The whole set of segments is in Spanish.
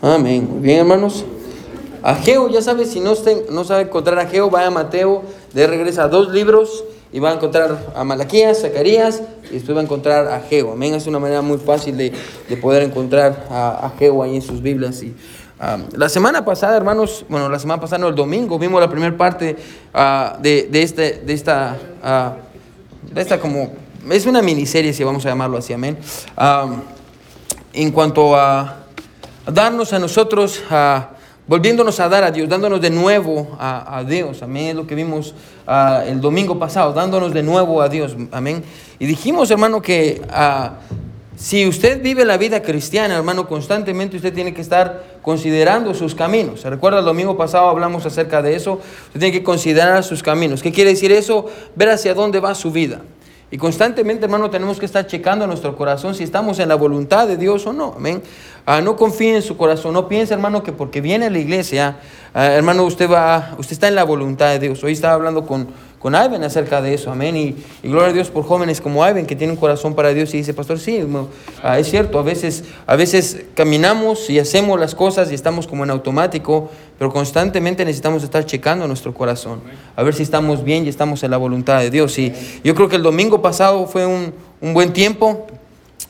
Amén. Bien, hermanos. Ageo, ya sabes, si no, no sabe encontrar a Ageo, vaya a Mateo, de regresa a dos libros y va a encontrar a Malaquías, Zacarías y después va a encontrar a Ageo. Amén. Es una manera muy fácil de, poder encontrar a Ageo ahí en sus Biblias. Y, la semana pasada, hermanos, bueno, la semana pasada, no, el domingo, vimos la primera parte ah, de, de, este, de, esta, ah, de esta como, es una miniserie, si vamos a llamarlo así, amén. en cuanto a darnos a nosotros, a volviéndonos a dar a Dios, dándonos de nuevo a, Dios. Amén. Es lo que vimos el domingo pasado, dándonos de nuevo a Dios. Amén. Y dijimos, hermano, que si usted vive la vida cristiana, hermano, constantemente usted tiene que estar considerando sus caminos. ¿Se recuerda? El domingo pasado hablamos acerca de eso. Usted tiene que considerar sus caminos. ¿Qué quiere decir eso? Ver hacia dónde va su vida. Y constantemente, hermano, tenemos que estar checando nuestro corazón si estamos en la voluntad de Dios o no. Amén. Ah, no confíe en su corazón. No piense, hermano, que porque viene a la iglesia, ah, hermano, usted va, usted está en la voluntad de Dios. Hoy estaba hablando con, con Ivan acerca de eso, amén. Y, gloria a Dios por jóvenes como Ivan que tienen un corazón para Dios y dice, pastor, sí, ah, es cierto, a veces, a veces caminamos y hacemos las cosas y estamos como en automático, pero constantemente necesitamos estar checando nuestro corazón, a ver si estamos bien y estamos en la voluntad de Dios. Y yo creo que el domingo pasado fue un, un buen tiempo,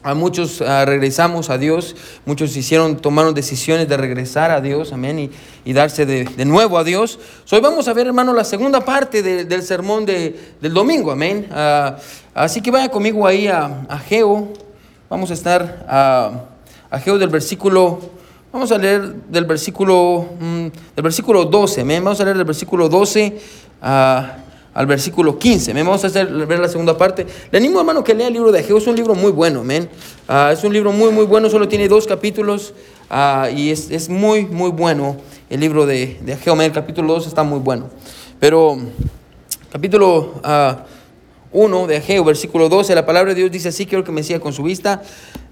a muchos regresamos a Dios, muchos hicieron, tomaron decisiones de regresar a Dios, amén, y, darse de, nuevo a Dios. hoy vamos a ver, hermano, la segunda parte del sermón del domingo, amén. Ah, así que vaya conmigo ahí a, a Geo, vamos a estar a, a, Geo del versículo, vamos a leer del versículo, mm, del versículo 12, amén, vamos a leer del versículo 12 a al versículo 15. Vamos a hacer, ver la segunda parte. Le animo, hermano, que lea el libro de Ageo. Es un libro muy bueno, amén. Ah, es un libro muy, muy bueno. Solo tiene dos capítulos ah, y es, muy, muy bueno el libro de, de. El capítulo 2 está muy bueno. Pero capítulo 1 ah, de Ageo, versículo 12, la palabra de Dios dice así, quiero que me siga con su vista.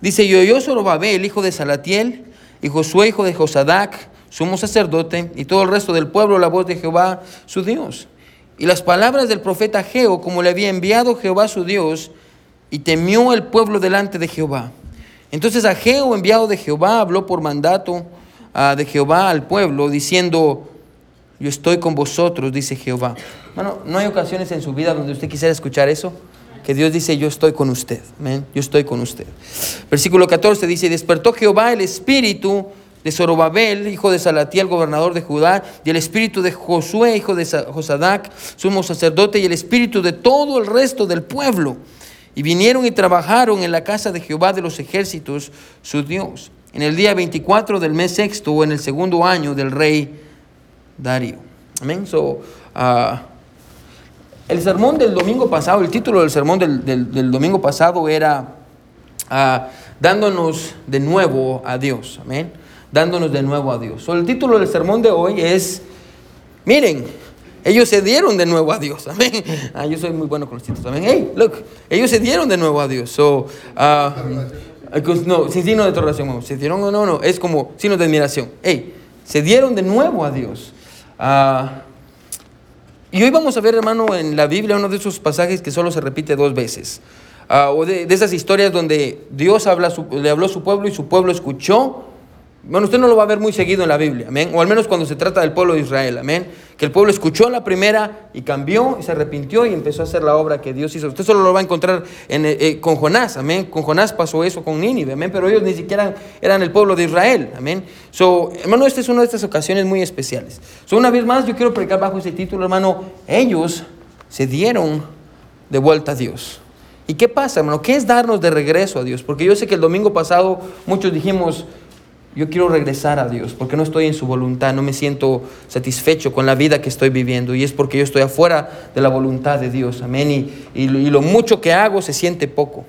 Dice, yo, yo Zorobabel, hijo de Salatiel, y Josué, hijo de Josadac, sumo sacerdote, y todo el resto del pueblo, la voz de Jehová, su Dios. Y las palabras del profeta Geo, como le había enviado Jehová su Dios, y temió el pueblo delante de Jehová. Entonces Ageo, enviado de Jehová, habló por mandato ah, de Jehová al pueblo, diciendo, yo estoy con vosotros, dice Jehová. Bueno, ¿no hay ocasiones en su vida donde usted quisiera escuchar eso? Que Dios dice, yo estoy con usted. Yo estoy con usted. Versículo 14 dice, despertó Jehová el espíritu de Zorobabel, hijo de Salatiel, gobernador de Judá, y el espíritu de Josué, hijo de Josadac, sumo sacerdote, y el espíritu de todo el resto del pueblo. Y vinieron y trabajaron en la casa de Jehová de los ejércitos, su Dios, en el día 24 del mes sexto, o en el segundo año del rey Darío. Amén. So, ah, el sermón del domingo pasado, el título del sermón del, domingo pasado era ah, dándonos de nuevo a Dios. Amén dándonos de nuevo a Dios. el título del sermón de hoy es, miren, ellos se dieron de nuevo a Dios. Amén. Ah, yo soy muy bueno con los títulos. Amén. Hey, look, ellos se dieron de nuevo a Dios. So, uh, no, sin signo de interrogación. Se dieron no, no. Es como signo de admiración. Hey, se dieron de nuevo a Dios. Uh, y hoy vamos a ver, hermano, en la Biblia uno de esos pasajes que solo se repite dos veces. Uh, o de, de, esas historias donde Dios habla, le habló a su pueblo y su pueblo escuchó bueno, usted no lo va a ver muy seguido en la Biblia, amén. O al menos cuando se trata del pueblo de Israel, amén. Que el pueblo escuchó la primera y cambió y se arrepintió y empezó a hacer la obra que Dios hizo. Usted solo lo va a encontrar en, eh, eh, con Jonás, amén. Con Jonás pasó eso con Nínive, amén. Pero ellos ni siquiera eran el pueblo de Israel, amén. So, hermano, esta es una de estas ocasiones muy especiales. So, una vez más, yo quiero predicar bajo ese título, hermano. Ellos se dieron de vuelta a Dios. ¿Y qué pasa, hermano? ¿Qué es darnos de regreso a Dios? Porque yo sé que el domingo pasado muchos dijimos, yo quiero regresar a Dios porque no estoy en su voluntad, no me siento satisfecho con la vida que estoy viviendo y es porque yo estoy afuera de la voluntad de Dios, amén. Y, lo mucho que hago se siente poco,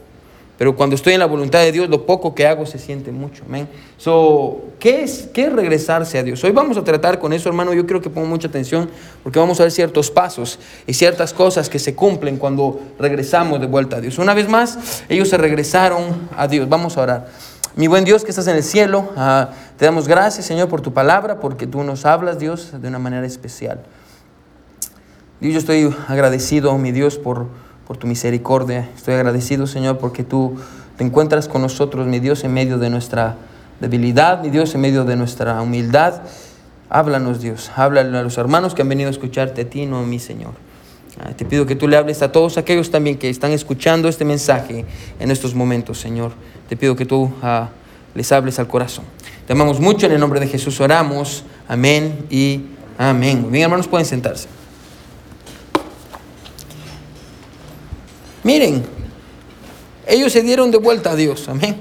pero cuando estoy en la voluntad de Dios, lo poco que hago se siente mucho, amén. So, ¿qué es, ¿Qué es regresarse a Dios? Hoy vamos a tratar con eso, hermano, yo quiero que ponga mucha atención porque vamos a ver ciertos pasos y ciertas cosas que se cumplen cuando regresamos de vuelta a Dios. Una vez más, ellos se regresaron a Dios, vamos a orar. Mi buen Dios que estás en el cielo, ah, te damos gracias, Señor, por tu palabra, porque tú nos hablas, Dios, de una manera especial. Dios, yo estoy agradecido, mi Dios, por, por tu misericordia. Estoy agradecido, Señor, porque tú te encuentras con nosotros, mi Dios, en medio de nuestra debilidad, mi Dios, en medio de nuestra humildad. Háblanos, Dios. Háblale a los hermanos que han venido a escucharte a ti, no a mí, Señor. Ah, te pido que tú le hables a todos aquellos también que están escuchando este mensaje en estos momentos, Señor. Te pido que tú ah, les hables al corazón. Te amamos mucho, en el nombre de Jesús oramos. Amén y amén. Bien, hermanos, pueden sentarse. Miren, ellos se dieron de vuelta a Dios. Amén.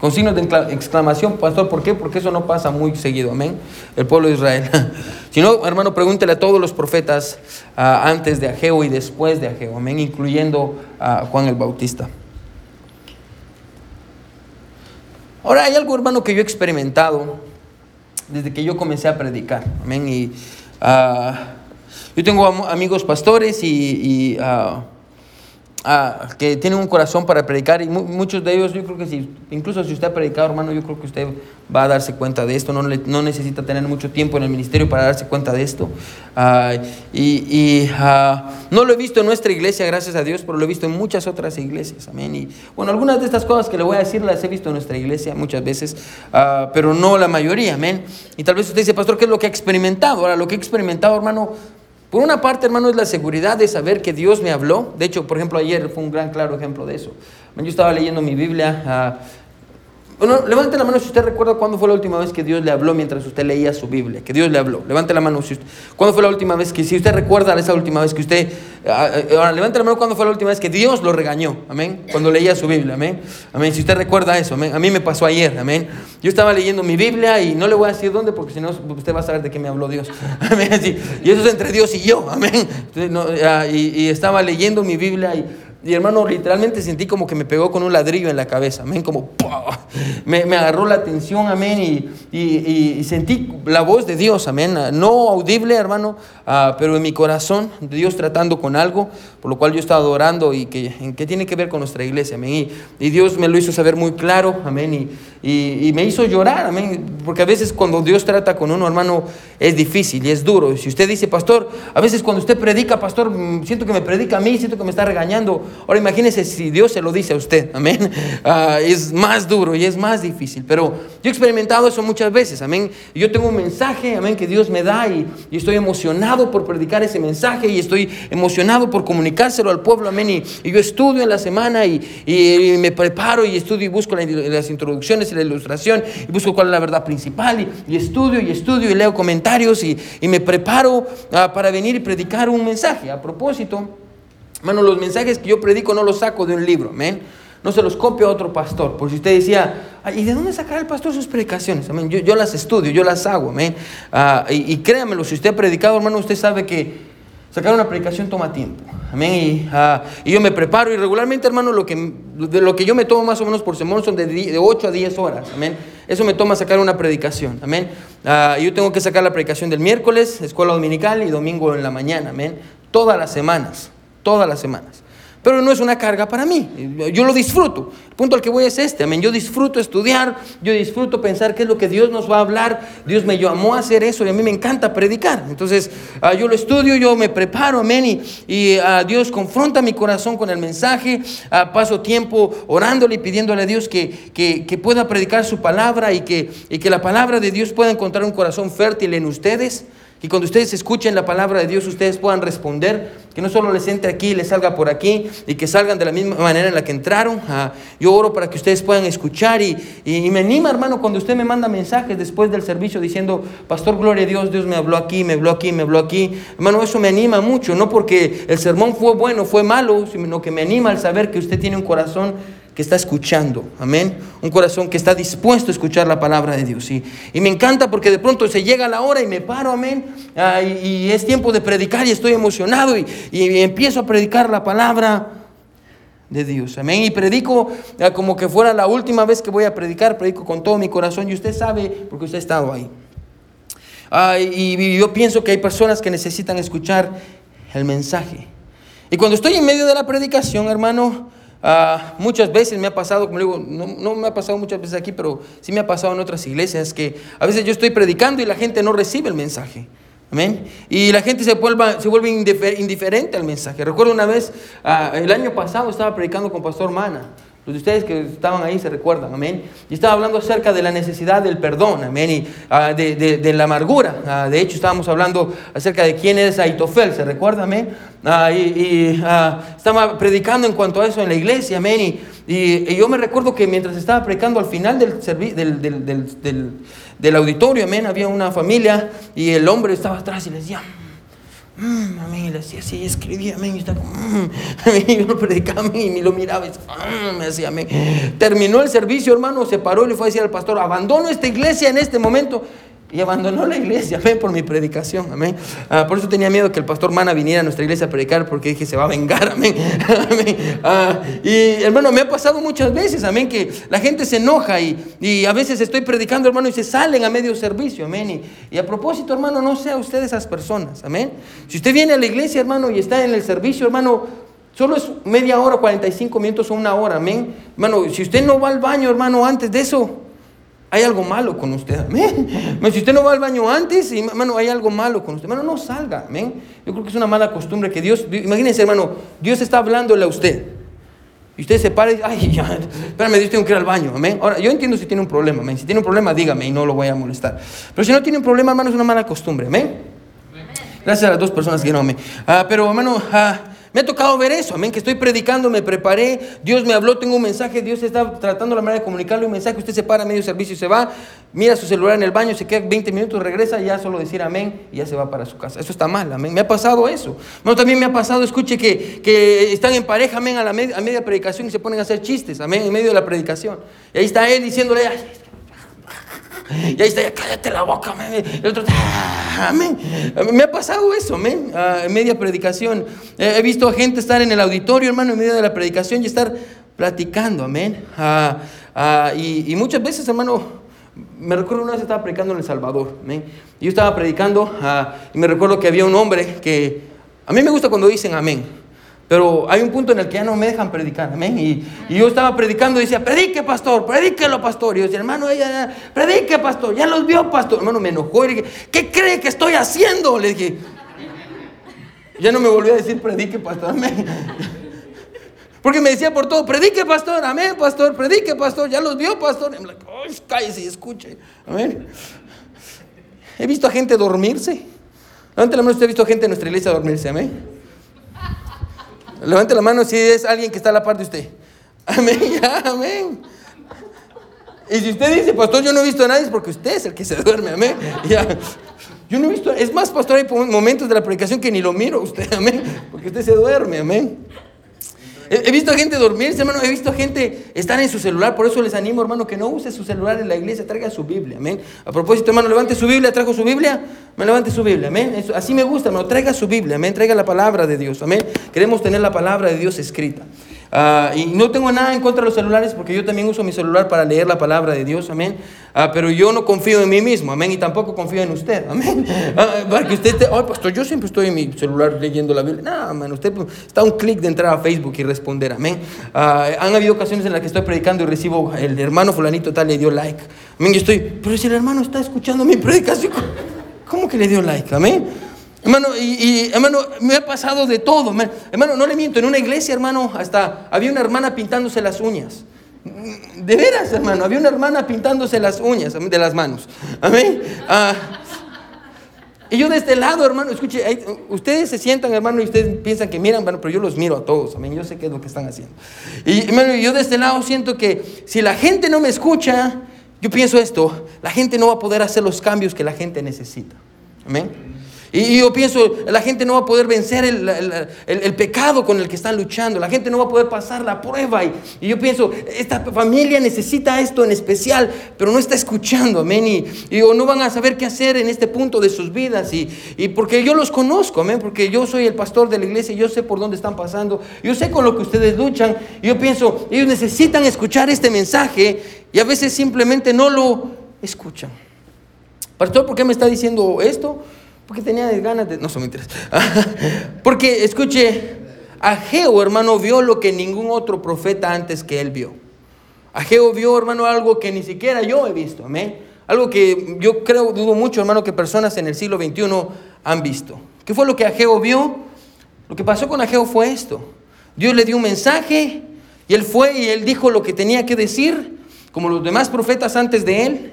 Con signos de exclamación, pastor, ¿por qué? Porque eso no pasa muy seguido, amén. El pueblo de Israel. si no, hermano, pregúntele a todos los profetas ah, antes de Ageo y después de Ageo, amén, incluyendo a Juan el Bautista. Ahora, hay algo, hermano, que yo he experimentado desde que yo comencé a predicar, amén. Y ah, yo tengo amigos pastores y, ah, que tienen un corazón para predicar y muchos de ellos, yo creo que si, incluso si usted ha predicado, hermano, yo creo que usted va a darse cuenta de esto, no, no necesita tener mucho tiempo en el ministerio para darse cuenta de esto. Ah, y, ah, no lo he visto en nuestra iglesia, gracias a Dios, pero lo he visto en muchas otras iglesias, amén. Y bueno, algunas de estas cosas que le voy a decir las he visto en nuestra iglesia muchas veces, pero no la mayoría, amén. Y tal vez usted dice, pastor, ¿qué es lo que ha experimentado? Ahora, lo que he experimentado, hermano, por una parte, hermano, es la seguridad de saber que Dios me habló. De hecho, por ejemplo, ayer fue un gran claro ejemplo de eso. Yo estaba leyendo mi Biblia bueno, levante la mano si usted recuerda cuándo fue la última vez que Dios le habló mientras usted leía su Biblia, que Dios le habló. Levante la mano si usted, cuándo fue la última vez que, si usted recuerda esa última vez que usted, ah, ah, ahora levante la mano cuándo fue la última vez que Dios lo regañó, amén, cuando leía su Biblia, amén, amén, si usted recuerda eso, amén, a mí me pasó ayer, amén, yo estaba leyendo mi Biblia y no le voy a decir dónde porque si no usted va a saber de qué me habló Dios, amén, y eso es entre Dios y yo, amén, ah, y estaba leyendo mi Biblia y y hermano, literalmente sentí como que me pegó con un ladrillo en la cabeza, amén, como me, me, agarró la atención, amén, y, y, sentí la voz de Dios, amén, no audible, hermano, ah, pero en mi corazón, Dios tratando con algo, por lo cual yo estaba adorando y que, en qué tiene que ver con nuestra iglesia, amén, y, Dios me lo hizo saber muy claro, amén, y, me hizo llorar, amén, porque a veces cuando Dios trata con uno, hermano, es difícil y es duro, si usted dice, pastor, a veces cuando usted predica, pastor, mm, siento que me predica a mí, siento que me está regañando, Ahora imagínese si Dios se lo dice a usted, amén. Ah, es más duro y es más difícil, pero yo he experimentado eso muchas veces, amén. Yo tengo un mensaje, amén, que Dios me da y, estoy emocionado por predicar ese mensaje y estoy emocionado por comunicárselo al pueblo, amén. Y, yo estudio en la semana y, me preparo y estudio y busco las introducciones y la ilustración y busco cuál es la verdad principal y, estudio y estudio y leo comentarios y, me preparo ah, para venir y predicar un mensaje. A propósito, Hermano, los mensajes que yo predico no los saco de un libro, amén. No se los copio a otro pastor. Por si usted decía, ¿y de dónde sacará el pastor sus predicaciones? Amén. Yo, las estudio, yo las hago, amén. Ah, y, créamelo, si usted ha predicado, hermano, usted sabe que sacar una predicación toma tiempo. Amén. Ah, y, yo me preparo y regularmente, hermano, lo que, de lo que yo me tomo más o menos por semana son de, de 8 a 10 horas. Amén. Eso me toma sacar una predicación. Amén. Ah, yo tengo que sacar la predicación del miércoles, escuela dominical y domingo en la mañana. Amén. Todas las semanas todas las semanas. Pero no es una carga para mí. Yo lo disfruto. El punto al que voy es este. Amén. Yo disfruto estudiar. Yo disfruto pensar qué es lo que Dios nos va a hablar. Dios me llamó a hacer eso y a mí me encanta predicar. Entonces, ah, yo lo estudio, yo me preparo. Amén. Y, ah, Dios confronta mi corazón con el mensaje. Ah, paso tiempo orándole y pidiéndole a Dios que, que, pueda predicar su palabra y que, y que la palabra de Dios pueda encontrar un corazón fértil en ustedes. Y cuando ustedes escuchen la palabra de Dios, ustedes puedan responder, que no solo les entre aquí y les salga por aquí, y que salgan de la misma manera en la que entraron. Ah, yo oro para que ustedes puedan escuchar y, y, me anima, hermano, cuando usted me manda mensajes después del servicio diciendo, Pastor, gloria a Dios, Dios me habló aquí, me habló aquí, me habló aquí. Hermano, eso me anima mucho, no porque el sermón fue bueno, fue malo, sino que me anima al saber que usted tiene un corazón que está escuchando, amén. Un corazón que está dispuesto a escuchar la palabra de Dios. Y, y me encanta porque de pronto se llega la hora y me paro, amén. Ah, y, es tiempo de predicar y estoy emocionado y, y, empiezo a predicar la palabra de Dios, amén. Y predico ah, como que fuera la última vez que voy a predicar, predico con todo mi corazón y usted sabe porque usted ha estado ahí. Ah, y yo pienso que hay personas que necesitan escuchar el mensaje. Y cuando estoy en medio de la predicación, hermano, Ah, muchas veces me ha pasado, como digo, no, me ha pasado muchas veces aquí, pero sí me ha pasado en otras iglesias que a veces yo estoy predicando y la gente no recibe el mensaje. Amén. Y la gente se vuelve, se vuelve indiferente al mensaje. Recuerdo una vez, ah, el año pasado estaba predicando con Pastor Mana. Los de ustedes que estaban ahí se recuerdan, amén. Y estaba hablando acerca de la necesidad del perdón, amén, y ah, de, la amargura. Ah, de hecho, estábamos hablando acerca de quién es Aitofel, ¿se recuerda, amén? Ah, y, estaba predicando en cuanto a eso en la iglesia, amén. Y, yo me recuerdo que mientras estaba predicando al final del, del, del, del auditorio, amén, había una familia y el hombre estaba atrás y le decía, mmm, amén, y le decía así, escribía, amén, y estaba mmm, y yo lo predicaba, y lo miraba, y mmm, me decía, amén. Terminó el servicio, hermano, se paró y le fue a decir al pastor, abandono esta iglesia en este momento. Y abandonó la iglesia, amén, por mi predicación, amén. Ah, por eso tenía miedo que el pastor Mana viniera a nuestra iglesia a predicar, porque dije, se va a vengar, amén. Ah, y hermano, me ha pasado muchas veces, amén, que la gente se enoja y, y, a veces estoy predicando, hermano, y se salen a medio servicio, amén. Y, y, a propósito, hermano, no sea usted esas personas, amén. Si usted viene a la iglesia, hermano, y está en el servicio, hermano, solo es media hora, 45 minutos o una hora, amén. Hermano, si usted no va al baño, hermano, antes de eso, hay algo malo con usted, amén. Si usted no va al baño antes, hermano, hay algo malo con usted. Hermano, no salga, amén. Yo creo que es una mala costumbre que Dios, imagínense, hermano, Dios está hablándole a usted. Y usted se para y dice, ay, ya, espérame, Dios tengo que ir al baño, amén. Ahora, yo entiendo si tiene un problema, amén. Si tiene un problema, dígame y no lo voy a molestar. Pero si no tiene un problema, hermano, es una mala costumbre, amén. Gracias a las dos personas que no, amén. Ah, pero, hermano, ah, me ha tocado ver eso, amén, que estoy predicando, me preparé, Dios me habló, tengo un mensaje, Dios está tratando la manera de comunicarle un mensaje, usted se para a medio servicio y se va, mira su celular en el baño, se queda 20 minutos, regresa, ya solo decir amén y ya se va para su casa. Eso está mal, amén. Me ha pasado eso. No, también me ha pasado, escuche, que, que están en pareja, amén, a, la a media predicación y se ponen a hacer chistes, amén, en medio de la predicación. Y ahí está él diciéndole, ay, y ahí está, ya cállate la boca, amén. El otro, ah, amén. Me ha pasado eso, amén. Ah, en media predicación. he visto a gente estar en el auditorio, hermano, en medio de la predicación y estar platicando, amén. Ah, y, muchas veces, hermano, me recuerdo una vez estaba predicando en El Salvador. Y yo estaba predicando y me recuerdo que había un hombre que, a mí me gusta cuando dicen amén. Pero hay un punto en el que ya no me dejan predicar, amén. Y, yo estaba predicando y decía, predique, pastor, predíquelo, pastor. Y yo decía, hermano, ella, predique, pastor, ya los vio, pastor. Hermano, me enojó y le dije, ¿qué cree que estoy haciendo? Le dije, ya no me volvió a decir, predique, pastor, amén. Porque me decía por todo, predique, pastor, amén, pastor, predique, pastor, ya los vio, pastor. Y me like, cállese y escuche, amén. He visto a gente dormirse. Levante la mano, usted ha visto a gente en nuestra iglesia dormirse, amén. Levante la mano si es alguien que está a la par de usted. Amén, amén. Y si usted dice, pastor, yo no he visto a nadie, es porque usted es el que se duerme, amén. Ya. Yo no he visto, es más, pastor, hay momentos de la predicación que ni lo miro usted, amén, porque usted se duerme, amén. He, visto gente dormirse, hermano. He visto gente estar en su celular. Por eso les animo, hermano, que no use su celular en la iglesia. Traiga su Biblia. Amén. A propósito, hermano, levante su Biblia. Trajo su Biblia. Me levante su Biblia. Amén. así me gusta, hermano. Traiga su Biblia. Amén. Traiga la palabra de Dios. Amén. Queremos tener la palabra de Dios escrita. Ah, y no tengo nada en contra de los celulares porque yo también uso mi celular para leer la palabra de Dios, amén. Ah, pero yo no confío en mí mismo, amén, y tampoco confío en usted, amén. Ah, para que usted esté, ay, pastor, yo siempre estoy en mi celular leyendo la Biblia. No, amén, usted está un clic de entrar a Facebook y responder, amén. han habido ocasiones en las que estoy predicando y recibo, el hermano fulanito tal le dio like, amén. Yo estoy, pero si el hermano está escuchando mi predicación, ¿cómo que le dio like, amén? Hermano, y, hermano, me ha pasado de todo. Hermano, no le miento, en una iglesia, hermano, hasta había una hermana pintándose las uñas. De veras, hermano, había una hermana pintándose las uñas de las manos. Amén. Ah, y yo de este lado, hermano, escuche, ustedes se sientan, hermano, y ustedes piensan que miran, bueno, pero yo los miro a todos, amén, yo sé qué es lo que están haciendo. Y hermano, yo de este lado siento que si la gente no me escucha, yo pienso esto, la gente no va a poder hacer los cambios que la gente necesita. Amén. Y yo pienso, la gente no va a poder vencer el, pecado con el que están luchando, la gente no va a poder pasar la prueba. Y, yo pienso, esta familia necesita esto en especial, pero no está escuchando, amén. Y, no van a saber qué hacer en este punto de sus vidas. Y, y, porque yo los conozco, amén, porque yo soy el pastor de la iglesia, yo sé por dónde están pasando, yo sé con lo que ustedes luchan. Y yo pienso, ellos necesitan escuchar este mensaje y a veces simplemente no lo escuchan. Pastor, ¿por qué me está diciendo esto? Porque tenía ganas de... No, son interesa. Porque, escuche, Ageo, hermano, vio lo que ningún otro profeta antes que él vio. Ageo vio, hermano, algo que ni siquiera yo he visto. Amén. Algo que yo creo, dudo mucho, hermano, que personas en el siglo XXI han visto. ¿Qué fue lo que Ageo vio? Lo que pasó con Ageo fue esto. Dios le dio un mensaje Y él fue y él dijo lo que tenía que decir, como los demás profetas antes de él.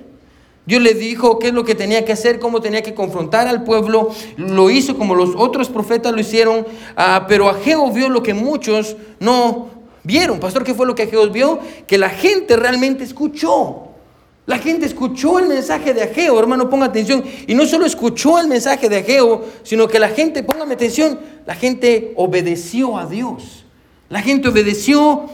Dios le dijo qué es lo que tenía que hacer, cómo tenía que confrontar al pueblo. Lo hizo como los otros profetas lo hicieron. Ah, pero Ageo vio lo que muchos no vieron. Pastor, ¿qué fue lo que Ageo vio? Que la gente realmente escuchó. La gente escuchó el mensaje de Ageo, hermano, ponga atención. Y no solo escuchó el mensaje de Ageo, sino que la gente, póngame atención, la gente obedeció a Dios. La gente obedeció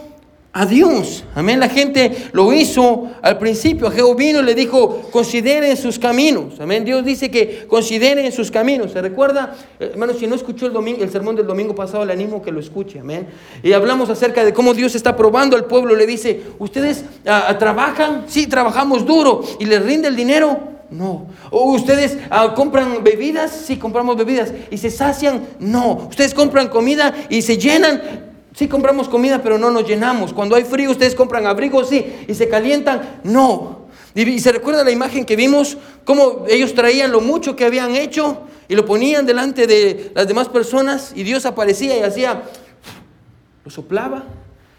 a Dios. Amén. La gente lo hizo al principio. Jehová vino y le dijo, consideren sus caminos. Amén. Dios dice que consideren sus caminos. ¿Se recuerda? Hermano, si no escuchó el, domingo, el sermón del domingo pasado, le animo que lo escuche. Amén. Y hablamos acerca de cómo Dios está probando al pueblo. Le dice, ¿ustedes ah, ah, trabajan? Sí, trabajamos duro. ¿Y les rinde el dinero? No. ¿O ustedes ah, compran bebidas? Sí, compramos bebidas. ¿Y se sacian? No. ¿Ustedes compran comida y se llenan? Sí compramos comida, pero no nos llenamos. Cuando hay frío, ustedes compran abrigos, sí, y se calientan, no. Y, se recuerda la imagen que vimos, cómo ellos traían lo mucho que habían hecho y lo ponían delante de las demás personas y Dios aparecía y hacía, lo soplaba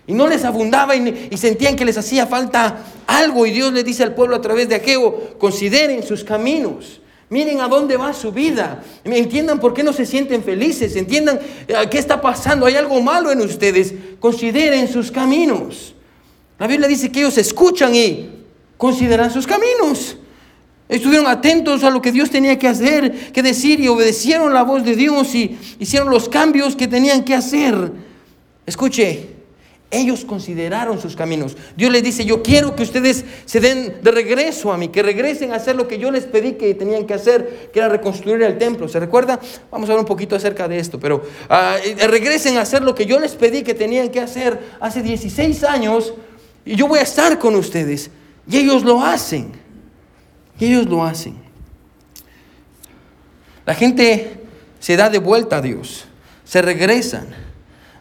y no les abundaba y, y sentían que les hacía falta algo y Dios les dice al pueblo a través de aquello, consideren sus caminos. Miren a dónde va su vida. Entiendan por qué no se sienten felices. Entiendan eh, qué está pasando. Hay algo malo en ustedes. Consideren sus caminos. La Biblia dice que ellos escuchan y consideran sus caminos. Estuvieron atentos a lo que Dios tenía que hacer, que decir y obedecieron la voz de Dios y hicieron los cambios que tenían que hacer. Escuche, ellos consideraron sus caminos. Dios les dice, yo quiero que ustedes se den de regreso a mí, que regresen a hacer lo que yo les pedí que tenían que hacer, que era reconstruir el templo. ¿Se recuerda? Vamos a hablar un poquito acerca de esto, pero ah, eh, regresen a hacer lo que yo les pedí que tenían que hacer hace 16 años y yo voy a estar con ustedes. Y ellos lo hacen. Y ellos lo hacen. La gente se da de vuelta a Dios, se regresan.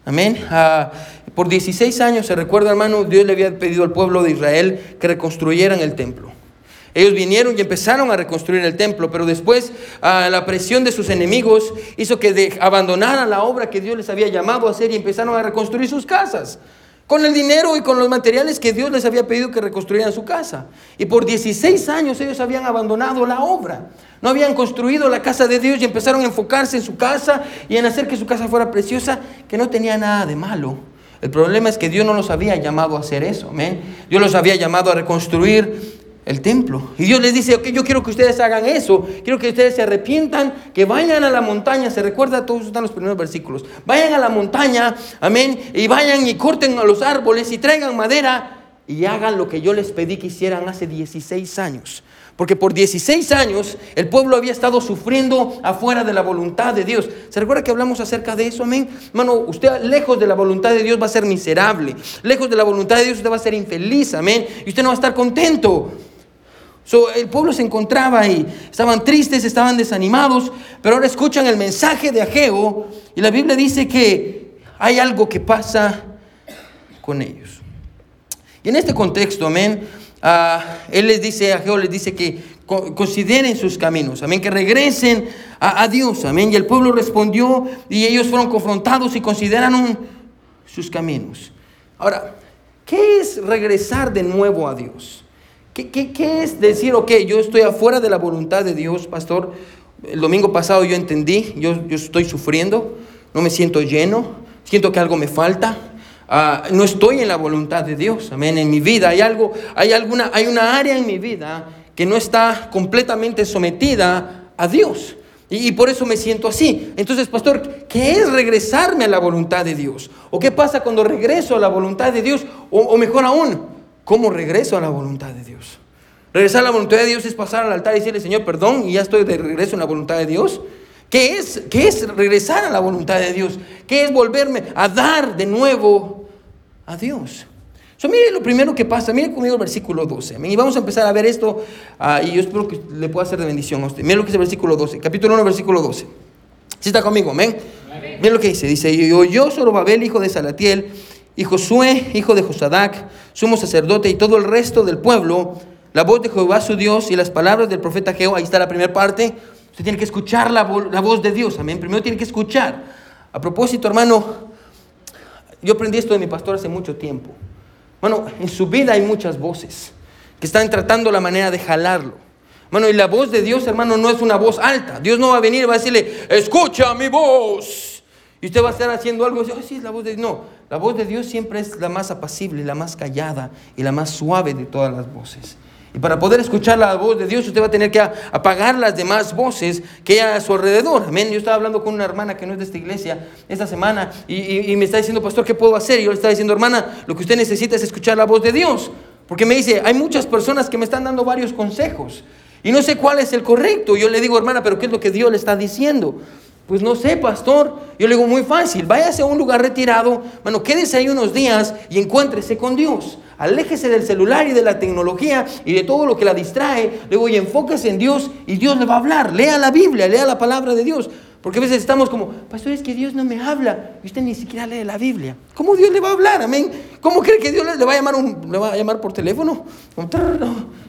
Amén. Ah, por 16 años, se recuerda hermano, Dios le había pedido al pueblo de Israel que reconstruyeran el templo. Ellos vinieron y empezaron a reconstruir el templo, pero después a la presión de sus enemigos hizo que abandonaran la obra que Dios les había llamado a hacer y empezaron a reconstruir sus casas. Con el dinero y con los materiales que Dios les había pedido que reconstruyeran su casa. Y por 16 años ellos habían abandonado la obra. No habían construido la casa de Dios y empezaron a enfocarse en su casa y en hacer que su casa fuera preciosa, que no tenía nada de malo. El problema es que Dios no los había llamado a hacer eso. amén. Dios los había llamado a reconstruir el templo. Y Dios les dice, ok, yo quiero que ustedes hagan eso. Quiero que ustedes se arrepientan, que vayan a la montaña. Se recuerda, todos están los primeros versículos. Vayan a la montaña, amén. Y vayan y corten a los árboles y traigan madera y hagan lo que yo les pedí que hicieran hace 16 años. Porque por 16 años el pueblo había estado sufriendo afuera de la voluntad de Dios. ¿Se recuerda que hablamos acerca de eso? Amén. Hermano, usted lejos de la voluntad de Dios va a ser miserable. Lejos de la voluntad de Dios usted va a ser infeliz. Amén. Y usted no va a estar contento. el pueblo se encontraba y estaban tristes, estaban desanimados, pero ahora escuchan el mensaje de Ageo y la Biblia dice que hay algo que pasa con ellos. Y en este contexto, amén, Ah, él les dice, a Jehová les dice que consideren sus caminos, amén, que regresen a, Dios, amén. Y el pueblo respondió y ellos fueron confrontados y consideraron sus caminos. Ahora, ¿qué es regresar de nuevo a Dios? ¿Qué, es decir, ok, yo estoy afuera de la voluntad de Dios, pastor? El domingo pasado yo entendí, yo estoy sufriendo, no me siento lleno, siento que algo me falta, Ah, no estoy en la voluntad de Dios, amén, en mi vida. Hay algo, hay alguna, hay una área en mi vida que no está completamente sometida a Dios. Y, por eso me siento así. Entonces, pastor, ¿qué es regresarme a la voluntad de Dios? ¿O qué pasa cuando regreso a la voluntad de Dios? O, o mejor aún, ¿cómo regreso a la voluntad de Dios? Regresar a la voluntad de Dios es pasar al altar y decirle, Señor, perdón, y ya estoy de regreso en la voluntad de Dios. ¿Qué es, qué es regresar a la voluntad de Dios? ¿Qué es volverme a dar de nuevo a Dios. So, mire lo primero que pasa, mire conmigo el versículo 12. Y vamos a empezar a ver esto ah, y yo espero que le pueda hacer de bendición a usted. Mire lo que dice el versículo 12, capítulo 1, versículo 12. Si está conmigo, amén. Mire lo que dice, dice, y oyó Zorobabel, hijo de Salatiel, y Josué, hijo de Josadac, sumo sacerdote, y todo el resto del pueblo, la voz de Jehová su Dios y las palabras del profeta Jehová, ahí está la primera parte, usted tiene que escuchar la, la voz de Dios, amén. Primero tiene que escuchar. A propósito, hermano, yo aprendí esto de mi pastor hace mucho tiempo. Bueno, en su vida hay muchas voces que están tratando la manera de jalarlo. Bueno, y la voz de Dios, hermano, no es una voz alta. Dios no va a venir y va a decirle, escucha mi voz. Y usted va a estar haciendo algo y dice, oh, sí, es la voz de Dios. No, la voz de Dios siempre es la más apacible, la más callada y la más suave de todas las voces. Y para poder escuchar la voz de Dios, usted va a tener que apagar las demás voces que hay a su alrededor. Amén. Yo estaba hablando con una hermana que no es de esta iglesia esta semana y, me está diciendo, pastor, ¿qué puedo hacer? Y yo le estaba diciendo, hermana, lo que usted necesita es escuchar la voz de Dios. Porque me dice, hay muchas personas que me están dando varios consejos y no sé cuál es el correcto. Yo le digo, hermana, pero ¿qué es lo que Dios le está diciendo? Pues no sé, pastor. Yo le digo, muy fácil, váyase a un lugar retirado, bueno, quédese ahí unos días y encuéntrese con Dios. Aléjese del celular y de la tecnología y de todo lo que la distrae. Luego, y enfóquese en Dios y Dios le va a hablar. Lea la Biblia, lea la palabra de Dios. Porque a veces estamos como, pastor, es que Dios no me habla. Y usted ni siquiera lee la Biblia. ¿Cómo Dios le va a hablar? Amén. ¿Cómo cree que Dios le va a llamar, un, le va a llamar por teléfono?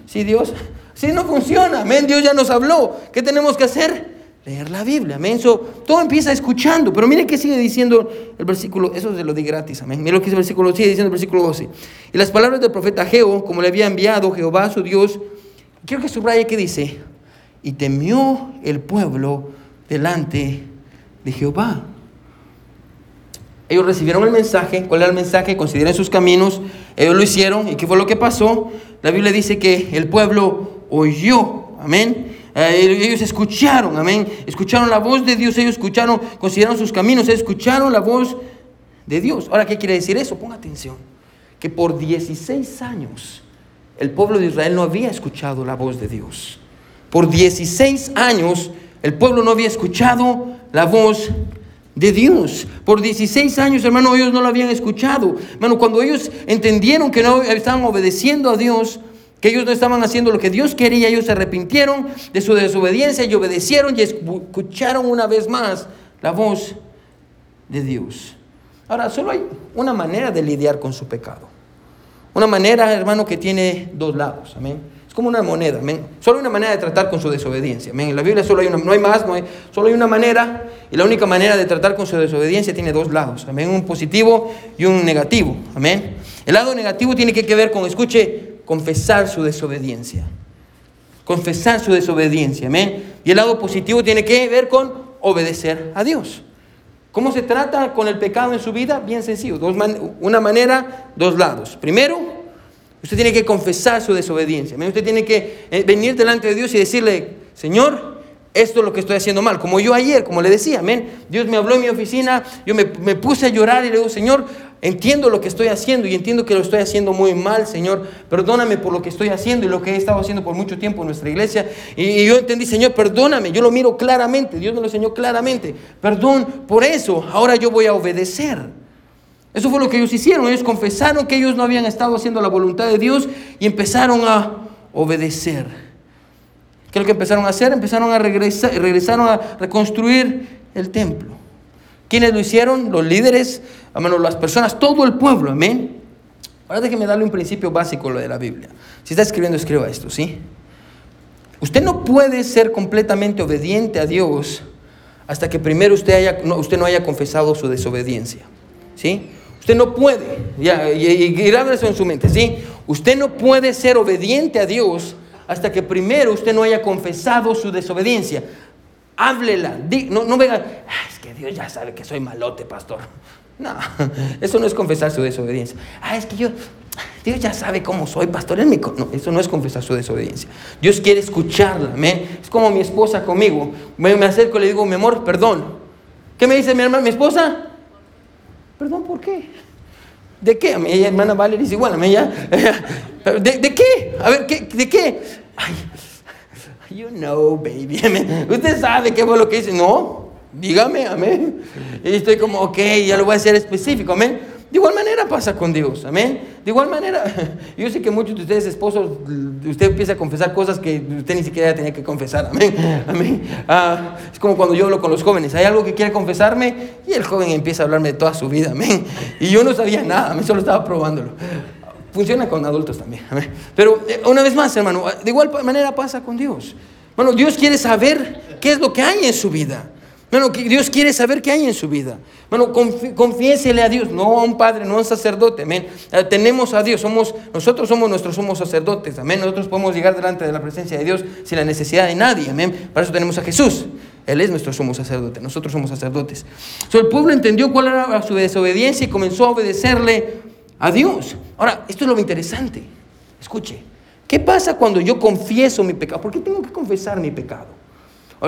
Sí, Dios. Sí, no funciona. Amén. Dios ya nos habló. ¿Qué tenemos que hacer? Leer la Biblia, amén. todo empieza escuchando, pero mire qué sigue diciendo el versículo, eso se lo di gratis, amén. Mire lo que es el versículo, sigue diciendo el versículo 12. Y las palabras del profeta Geo, como le había enviado Jehová su Dios, quiero que subraye que dice, y temió el pueblo delante de Jehová. Ellos recibieron el mensaje, ¿cuál era el mensaje? Consideren sus caminos, ellos lo hicieron, ¿y qué fue lo que pasó? La Biblia dice que el pueblo oyó, amén ellos escucharon, amén. Escucharon la voz de Dios, ellos escucharon, consideraron sus caminos, escucharon la voz de Dios. Ahora, ¿qué quiere decir eso? Ponga atención. Que por 16 años el pueblo de Israel no había escuchado la voz de Dios. Por 16 años el pueblo no había escuchado la voz de Dios. Por 16 años, hermano, ellos no lo habían escuchado. Hermano, cuando ellos entendieron que no estaban obedeciendo a Dios, que ellos no estaban haciendo lo que Dios quería, ellos se arrepintieron de su desobediencia y obedecieron y escucharon una vez más la voz de Dios. Ahora, solo hay una manera de lidiar con su pecado. Una manera, hermano, que tiene dos lados. Amén. Es como una moneda. Amén. Solo hay una manera de tratar con su desobediencia. Amén. En la Biblia solo hay una, no hay más, solo hay una manera. Y la única manera de tratar con su desobediencia tiene dos lados. Amén. Un positivo y un negativo. Amén. El lado negativo tiene que ver con, escuche, confesar su desobediencia. Confesar su desobediencia, amén. Y el lado positivo tiene que ver con obedecer a Dios. ¿Cómo se trata con el pecado en su vida? Bien sencillo. Dos una manera, dos lados. Primero, usted tiene que confesar su desobediencia. Usted tiene que eh, venir delante de Dios y decirle, Señor, esto es lo que estoy haciendo mal. Como yo ayer, como le decía, amén. Dios me habló en mi oficina, yo me, me puse a llorar y le digo, Señor, Entiendo lo que estoy haciendo y entiendo que lo estoy haciendo muy mal, Señor. Perdóname por lo que estoy haciendo y lo que he estado haciendo por mucho tiempo en nuestra iglesia. Y, yo entendí, Señor, perdóname. Yo lo miro claramente. Dios me lo enseñó claramente. Perdón por eso. Ahora yo voy a obedecer. Eso fue lo que ellos hicieron. Ellos confesaron que ellos no habían estado haciendo la voluntad de Dios y empezaron a obedecer. ¿Qué es lo que empezaron a hacer? Empezaron a regresar, regresaron a reconstruir el templo. ¿Quiénes lo hicieron? Los líderes, amén, las personas, todo el pueblo, amén. Ahora déjeme darle un principio básico lo de la Biblia. Si está escribiendo, escriba esto, ¿sí? Usted no puede ser completamente obediente a Dios hasta que primero usted, haya, no, usted no haya confesado su desobediencia, ¿sí? Usted no puede, ya, y, y, eso en su mente, ¿sí? Usted no puede ser obediente a Dios hasta que primero usted no haya confesado su desobediencia. Háblela, no, no venga, que Dios ya sabe que soy malote, pastor. No, eso no es confesar su desobediencia. Ah, es que yo, Dios ya sabe cómo soy, pastor. No, eso no es confesar su desobediencia. Dios quiere escucharla. Es como mi esposa conmigo. Me, acerco y le digo, mi amor, perdón. ¿Qué me dice mi hermana, mi esposa? Perdón, ¿por qué? ¿De qué? A mi hermana Valeria dice igual, a mí ella. ¿De, ¿De, qué? A ver, ¿qué, ¿de qué? Ay, you know, baby. Usted sabe qué fue lo que hice. No, dígame, amén. Y estoy como, ok, ya lo voy a hacer específico, amén. De igual manera pasa con Dios, amén. De igual manera, yo sé que muchos de ustedes, esposos, usted empieza a confesar cosas que usted ni siquiera tenía que confesar, amén. amén. Ah, es como cuando yo hablo con los jóvenes, hay algo que quiere confesarme y el joven empieza a hablarme de toda su vida, amén. Y yo no sabía nada, amén, solo estaba probándolo. Funciona con adultos también. Pero eh, una vez más, hermano, de igual manera pasa con Dios. Bueno, Dios quiere saber qué es lo que hay en su vida. Bueno, Dios quiere saber qué hay en su vida. Bueno, confiésele a Dios, no a un padre, no a un sacerdote, amén. Eh, tenemos a Dios, somos, nosotros somos nuestros somos sacerdotes, amén. Nosotros podemos llegar delante de la presencia de Dios sin la necesidad de nadie, amén. Para eso tenemos a Jesús. Él es nuestro sumo sacerdote, nosotros somos sacerdotes. So, el pueblo entendió cuál era su desobediencia y comenzó a obedecerle a Dios. Ahora, esto es lo interesante. Escuche, ¿qué pasa cuando yo confieso mi pecado? ¿Por qué tengo que confesar mi pecado?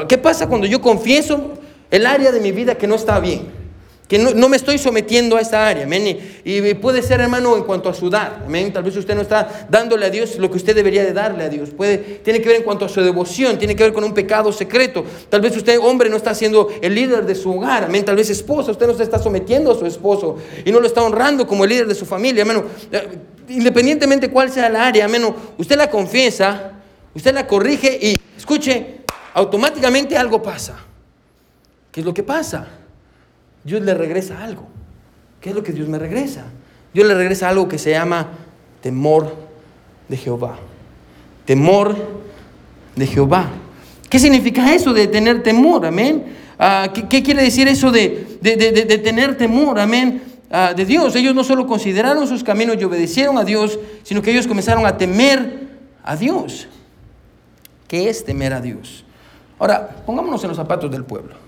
¿Qué pasa cuando yo confieso el área de mi vida que no está bien, no, me estoy sometiendo a esa área, amén. Y, puede ser, hermano, en cuanto a sudar, amén. Tal vez usted no está dándole a Dios lo que usted debería de darle a Dios. Puede, tiene que ver en cuanto a su devoción, tiene que ver con un pecado secreto. Tal vez usted, hombre, no está siendo el líder de su hogar, amén. Tal vez esposa, usted no se está sometiendo a su esposo y no lo está honrando como el líder de su familia, amén. Eh, independientemente cuál sea la área, amén. Usted la confiesa, usted la corrige y, escuche, automáticamente algo pasa. ¿Qué es lo que pasa? Dios le regresa algo. ¿Qué es lo que Dios me regresa? Dios le regresa algo que se llama temor de Jehová. Temor de Jehová. ¿Qué significa eso de tener temor? Amén. Ah, ¿qué, quiere decir eso de, tener temor? Amén. Ah, de Dios. Ellos no solo consideraron sus caminos y obedecieron a Dios, sino que ellos comenzaron a temer a Dios. ¿Qué es temer a Dios? Ahora, pongámonos en los zapatos del pueblo.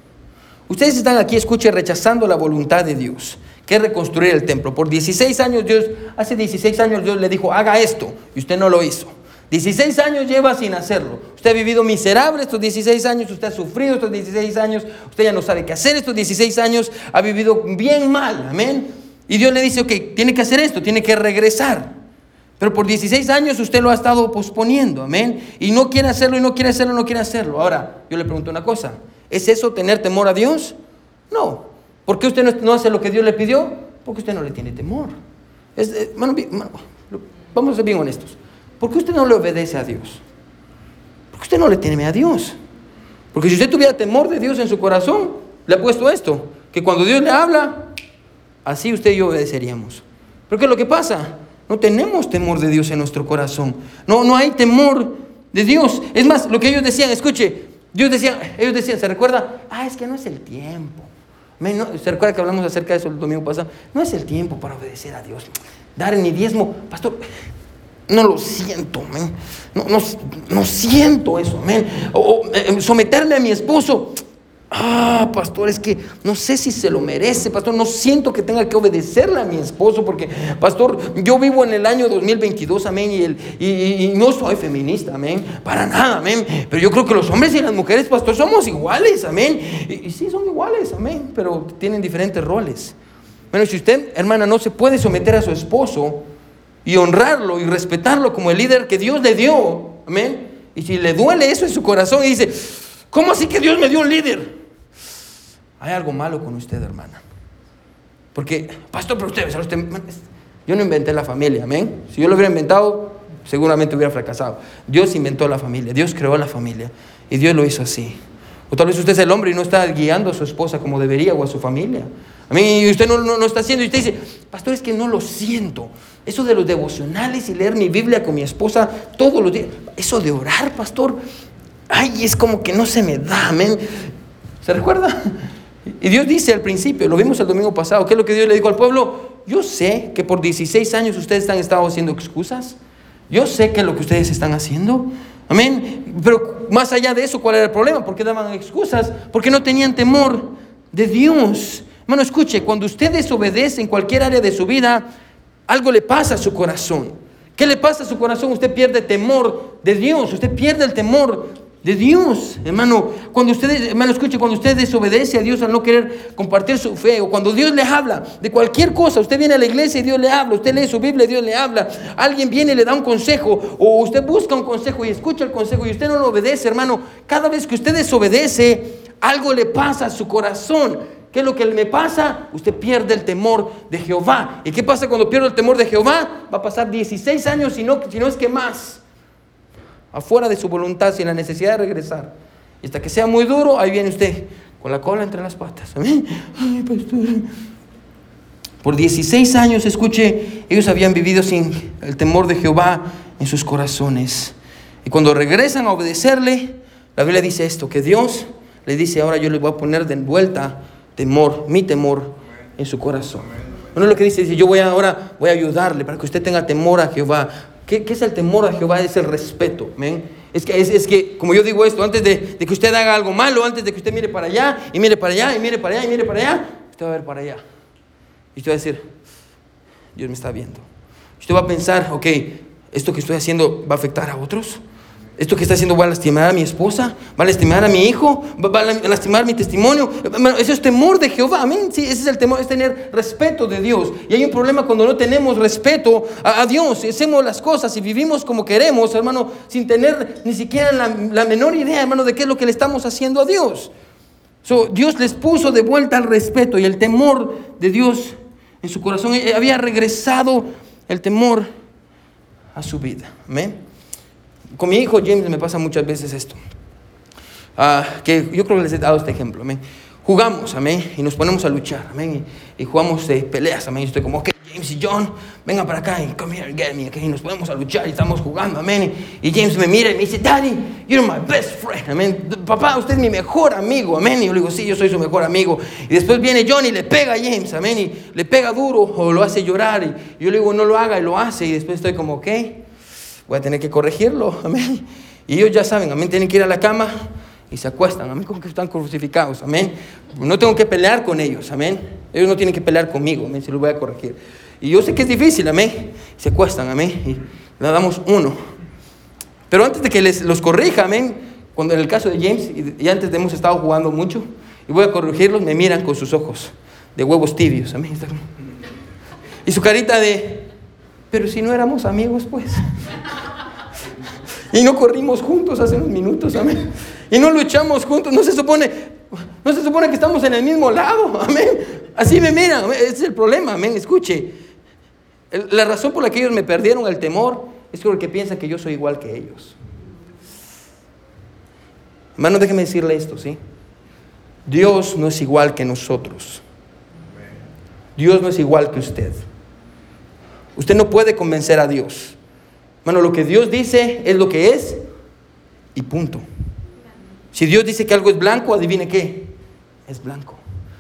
Ustedes están aquí, escuchen, rechazando la voluntad de Dios, que es reconstruir el templo. Por 16 años Dios, hace 16 años Dios le dijo, haga esto, y usted no lo hizo. 16 años lleva sin hacerlo. Usted ha vivido miserable estos 16 años, usted ha sufrido estos 16 años, usted ya no sabe qué hacer estos 16 años, ha vivido bien mal, amén. Y Dios le dice, ok, tiene que hacer esto, tiene que regresar. Pero por 16 años usted lo ha estado posponiendo, amén. Y no quiere hacerlo, y no quiere hacerlo, no quiere hacerlo. Ahora, yo le pregunto una cosa, ¿Es eso tener temor a Dios? No. ¿Por qué usted no hace lo que Dios le pidió? Porque usted no le tiene temor. Eh, vamos a ser bien honestos. ¿Por qué usted no le obedece a Dios? Porque usted no le teme a Dios. Porque si usted tuviera temor de Dios en su corazón, le ha puesto esto, que cuando Dios le habla, así usted y yo obedeceríamos. Pero ¿qué es lo que pasa? No tenemos temor de Dios en nuestro corazón. No, no hay temor de Dios. Es más, lo que ellos decían, escuche, Dios decía, ellos decían, ¿se recuerda? Ah, es que no es el tiempo. ¿Se recuerda que hablamos acerca de eso el domingo pasado? No es el tiempo para obedecer a Dios. Dar mi diezmo, pastor, no lo siento, No, no, siento eso, O, eh, someterle a mi esposo, Ah, pastor, es que no sé si se lo merece, pastor. No siento que tenga que obedecerle a mi esposo, porque, pastor, yo vivo en el año 2022, amén, y, el, y, no soy feminista, amén, para nada, amén. Pero yo creo que los hombres y las mujeres, pastor, somos iguales, amén. Y, sí, son iguales, amén, pero tienen diferentes roles. Bueno, si usted, hermana, no se puede someter a su esposo y honrarlo y respetarlo como el líder que Dios le dio, amén. Y si le duele eso en su corazón y dice, ¿Cómo así que Dios me dio un líder? Hay algo malo con usted, hermana. Porque, pastor, pero usted, usted, yo no inventé la familia, amén. Si yo lo hubiera inventado, seguramente hubiera fracasado. Dios inventó la familia, Dios creó la familia y Dios lo hizo así. O tal vez usted es el hombre y no está guiando a su esposa como debería o a su familia. A mí usted no, no, no, está haciendo y usted dice, pastor, es que no lo siento. Eso de los devocionales y leer mi Biblia con mi esposa todos los días. Eso de orar, pastor, ay, es como que no se me da, amén. ¿Se recuerda? Y Dios dice al principio, lo vimos el domingo pasado, ¿qué es lo que Dios le dijo al pueblo? Yo sé que por 16 años ustedes han estado haciendo excusas. Yo sé que es lo que ustedes están haciendo. Amén. Pero más allá de eso, ¿cuál era el problema? ¿Por qué daban excusas? Porque no tenían temor de Dios. Hermano, escuche, cuando usted desobedece en cualquier área de su vida, algo le pasa a su corazón. ¿Qué le pasa a su corazón? Usted pierde temor de Dios, usted pierde el temor de Dios, hermano. Cuando ustedes, hermano, escuche, cuando usted desobedece a Dios al no querer compartir su fe, o cuando Dios le habla de cualquier cosa, usted viene a la iglesia y Dios le habla, usted lee su Biblia y Dios le habla, alguien viene y le da un consejo, o usted busca un consejo y escucha el consejo y usted no lo obedece, hermano. Cada vez que usted desobedece, algo le pasa a su corazón. ¿Qué es lo que me pasa? Usted pierde el temor de Jehová. ¿Y qué pasa cuando pierde el temor de Jehová? Va a pasar 16 años, si no, si no es que más afuera de su voluntad, sin la necesidad de regresar. Y hasta que sea muy duro, ahí viene usted, con la cola entre las patas. Por 16 años, escuche, ellos habían vivido sin el temor de Jehová en sus corazones. Y cuando regresan a obedecerle, la Biblia dice esto, que Dios le dice, ahora yo le voy a poner de vuelta temor, mi temor en su corazón. Bueno, lo que dice, dice, yo voy ahora voy a ayudarle para que usted tenga temor a Jehová. ¿Qué, qué es el temor a Jehová? Es el respeto. Es que, es, es, que, como yo digo esto, antes de, de, que usted haga algo malo, antes de que usted mire para allá, y mire para allá, y mire para allá, y mire para allá, usted va a ver para allá. Y usted va a decir, Dios me está viendo. Usted va a pensar, ok, esto que estoy haciendo va a afectar a otros. Esto que está haciendo va a lastimar a mi esposa, va a lastimar a mi hijo, va a lastimar mi testimonio. Eso es temor de Jehová. Amén. Sí, ese es el temor, es tener respeto de Dios. Y hay un problema cuando no tenemos respeto a, Dios. Hacemos las cosas y vivimos como queremos, hermano, sin tener ni siquiera la, la menor idea, hermano, de qué es lo que le estamos haciendo a Dios. So, Dios les puso de vuelta el respeto y el temor de Dios en su corazón. Había regresado el temor a su vida. Amén. Con mi hijo James me pasa muchas veces esto. Uh, que yo creo que les he dado este ejemplo. Jugamos, amén, y nos ponemos a luchar, amén, y, y jugamos de peleas, amén. Y estoy como, ok, James y John, vengan para acá y come here get me, okay? y nos ponemos a luchar y estamos jugando, amén. Y, y James me mira y me dice, Daddy, you're my best friend, amén. Papá, usted es mi mejor amigo, amén. Y yo le digo, sí, yo soy su mejor amigo. Y después viene John y le pega a James, amén, y le pega duro o lo hace llorar. Y yo le digo, no lo haga, y lo hace. Y después estoy como, ok voy a tener que corregirlo, amén. Y ellos ya saben, amén, tienen que ir a la cama y se acuestan, amén, como que están crucificados, amén. No tengo que pelear con ellos, amén. Ellos no tienen que pelear conmigo, amén, se los voy a corregir. Y yo sé que es difícil, amén. Se acuestan, amén, y le damos uno. Pero antes de que les, los corrija, amén, cuando en el caso de James, y, y antes hemos estado jugando mucho, y voy a corregirlos, me miran con sus ojos de huevos tibios, amén. Y su carita de, pero si no éramos amigos, pues. Y no corrimos juntos hace unos minutos, amén. Y no luchamos juntos, no se supone, no se supone que estamos en el mismo lado, amén. Así me miran, ese es el problema, amén. Escuche, la razón por la que ellos me perdieron el temor es porque piensan que yo soy igual que ellos. Hermano, déjeme decirle esto, ¿sí? Dios no es igual que nosotros. Dios no es igual que usted. Usted no puede convencer a Dios. Bueno, lo que Dios dice es lo que es y punto. Si Dios dice que algo es blanco, adivine qué. Es blanco.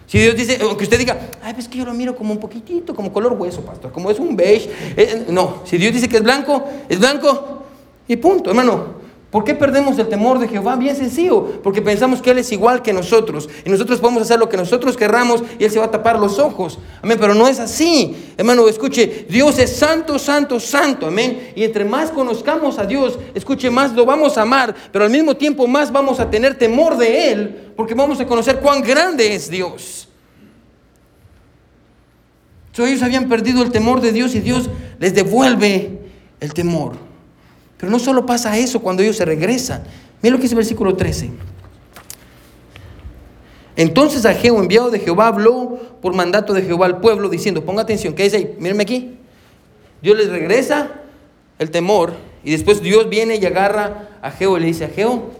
Si Dios dice, aunque usted diga, ay, pues que yo lo miro como un poquitito, como color hueso, pastor, como es un beige. Eh, no, si Dios dice que es blanco, es blanco y punto, hermano. ¿Por qué perdemos el temor de Jehová? Bien sencillo, porque pensamos que Él es igual que nosotros y nosotros podemos hacer lo que nosotros querramos y Él se va a tapar los ojos. Amén, pero no es así. Hermano, escuche, Dios es santo, santo, santo. Amén. Y entre más conozcamos a Dios, escuche, más lo vamos a amar, pero al mismo tiempo más vamos a tener temor de Él, porque vamos a conocer cuán grande es Dios. So, ellos habían perdido el temor de Dios y Dios les devuelve el temor. Pero no solo pasa eso cuando ellos se regresan. Miren lo que dice el versículo 13. Entonces Ageo, enviado de Jehová, habló por mandato de Jehová al pueblo, diciendo, ponga atención, ¿qué dice ahí? Mírenme aquí. Dios les regresa el temor y después Dios viene y agarra a Ageo y le dice, Ageo,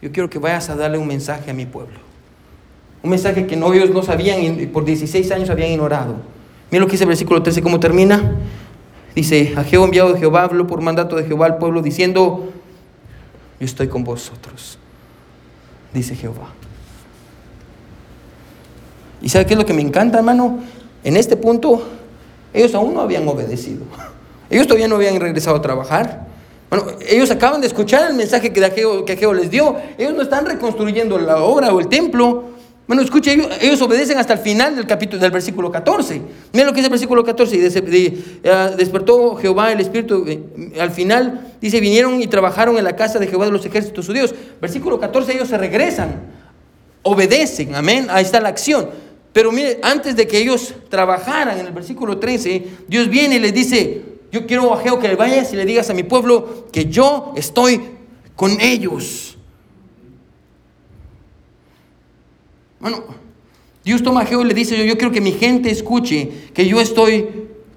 yo quiero que vayas a darle un mensaje a mi pueblo. Un mensaje que no, ellos no sabían y por 16 años habían ignorado. Miren lo que dice el versículo 13, ¿cómo termina? Dice, a enviado de Jehová habló por mandato de Jehová al pueblo diciendo, yo estoy con vosotros, dice Jehová. ¿Y sabe qué es lo que me encanta, hermano? En este punto, ellos aún no habían obedecido. Ellos todavía no habían regresado a trabajar. Bueno, ellos acaban de escuchar el mensaje que Ageo, que les dio. Ellos no están reconstruyendo la obra o el templo. Bueno, escuche, ellos, obedecen hasta el final del capítulo, del versículo 14. Miren lo que dice el versículo 14. Y uh, despertó Jehová el Espíritu. Eh, al final dice, vinieron y trabajaron en la casa de Jehová de los ejércitos su Dios. Versículo 14, ellos se regresan. Obedecen, amén. Ahí está la acción. Pero mire, antes de que ellos trabajaran, en el versículo 13, Dios viene y les dice, yo quiero a Jehová que le vayas y le digas a mi pueblo que yo estoy con ellos. Bueno, Dios toma a Jehová y le dice, yo, yo quiero que mi gente escuche que yo estoy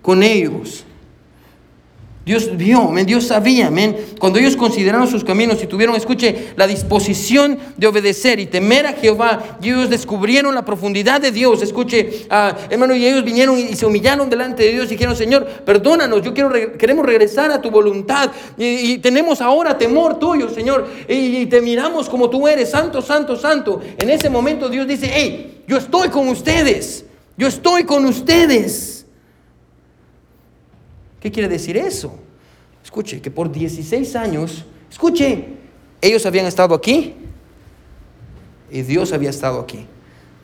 con ellos. Dios vio, Dios sabía. Cuando ellos consideraron sus caminos y tuvieron, escuche, la disposición de obedecer y temer a Jehová, y ellos descubrieron la profundidad de Dios, escuche, ah, hermano, y ellos vinieron y se humillaron delante de Dios y dijeron, Señor, perdónanos, yo quiero, queremos regresar a tu voluntad y, tenemos ahora temor tuyo, Señor, y, y te miramos como tú eres, santo, santo, santo. En ese momento Dios dice, hey, yo estoy con ustedes, yo estoy con ustedes. ¿Qué quiere decir eso? Escuche, que por 16 años, escuche, ellos habían estado aquí y Dios había estado aquí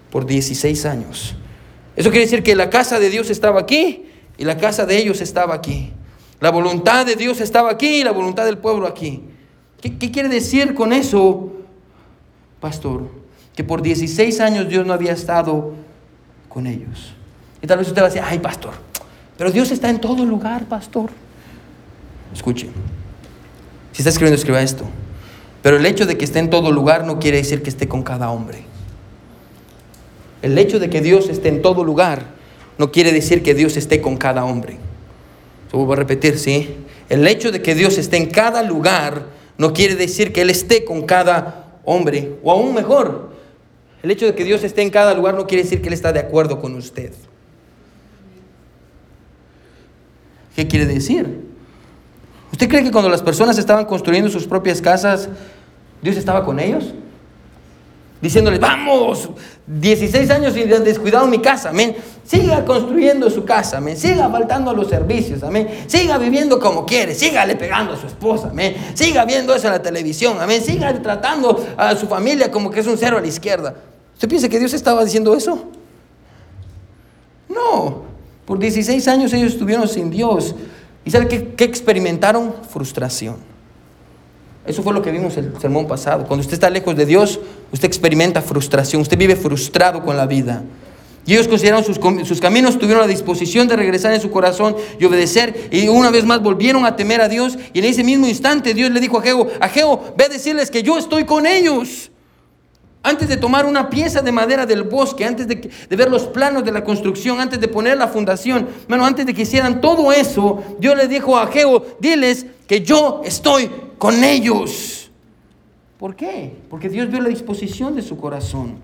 por 16 años. Eso quiere decir que la casa de Dios estaba aquí y la casa de ellos estaba aquí. La voluntad de Dios estaba aquí y la voluntad del pueblo aquí. ¿Qué, quiere decir con eso, pastor? Que por 16 años Dios no había estado con ellos. Y tal vez usted va a decir, ay, pastor, pero Dios está en todo lugar, pastor. Escuche. Si está escribiendo, escriba esto. Pero el hecho de que esté en todo lugar no quiere decir que esté con cada hombre. El hecho de que Dios esté en todo lugar no quiere decir que Dios esté con cada hombre. Lo a repetir, ¿sí? El hecho de que Dios esté en cada lugar no quiere decir que Él esté con cada hombre. O aún mejor, el hecho de que Dios esté en cada lugar no quiere decir que Él está de acuerdo con usted. ¿Qué quiere decir? ¿Usted cree que cuando las personas estaban construyendo sus propias casas, Dios estaba con ellos? Diciéndoles, vamos, 16 años y descuidado mi casa, amén. Siga construyendo su casa, amén. Siga faltando a los servicios, amén. Siga viviendo como quiere, sígale pegando a su esposa, amén. Siga viendo eso en la televisión, amén. Siga tratando a su familia como que es un cero a la izquierda. ¿Usted piensa que Dios estaba diciendo eso? No, por 16 años ellos estuvieron sin Dios. ¿Y sabe qué, experimentaron? Frustración. Eso fue lo que vimos el sermón pasado. Cuando usted está lejos de Dios, usted experimenta frustración. Usted vive frustrado con la vida. Y ellos consideraron sus, sus, caminos, tuvieron la disposición de regresar en su corazón y obedecer. Y una vez más volvieron a temer a Dios. Y en ese mismo instante Dios le dijo a Geo, a ve a decirles que yo estoy con ellos. Antes de tomar una pieza de madera del bosque, antes de, ver los planos de la construcción, antes de poner la fundación, bueno, antes de que hicieran todo eso, Dios le dijo a Geo, diles que yo estoy con ellos. ¿Por qué? Porque Dios vio la disposición de su corazón.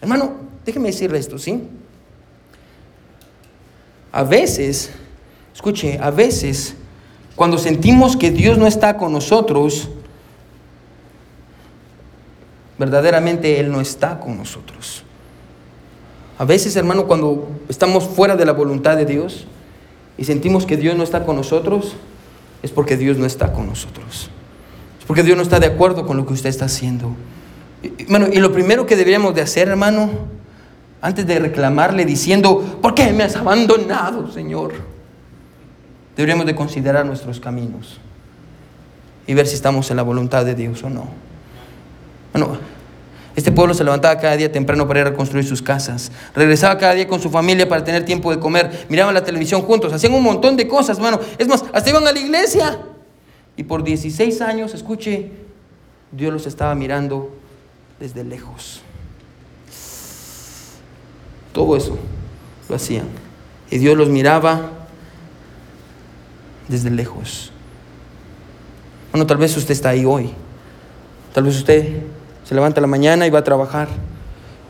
Hermano, déjeme decirle esto, ¿sí? A veces, escuche, a veces, cuando sentimos que Dios no está con nosotros, verdaderamente Él no está con nosotros. A veces, hermano, cuando estamos fuera de la voluntad de Dios y sentimos que Dios no está con nosotros, es porque Dios no está con nosotros. Es porque Dios no está de acuerdo con lo que usted está haciendo. Y, bueno, y lo primero que deberíamos de hacer, hermano, antes de reclamarle diciendo, ¿por qué me has abandonado, Señor? Deberíamos de considerar nuestros caminos y ver si estamos en la voluntad de Dios o no. Bueno, este pueblo se levantaba cada día temprano para ir a reconstruir sus casas. Regresaba cada día con su familia para tener tiempo de comer. Miraban la televisión juntos. Hacían un montón de cosas, bueno. Es más, hasta iban a la iglesia. Y por 16 años, escuche, Dios los estaba mirando desde lejos. Todo eso lo hacían. Y Dios los miraba desde lejos. Bueno, tal vez usted está ahí hoy. Tal vez usted se levanta la mañana y va a trabajar.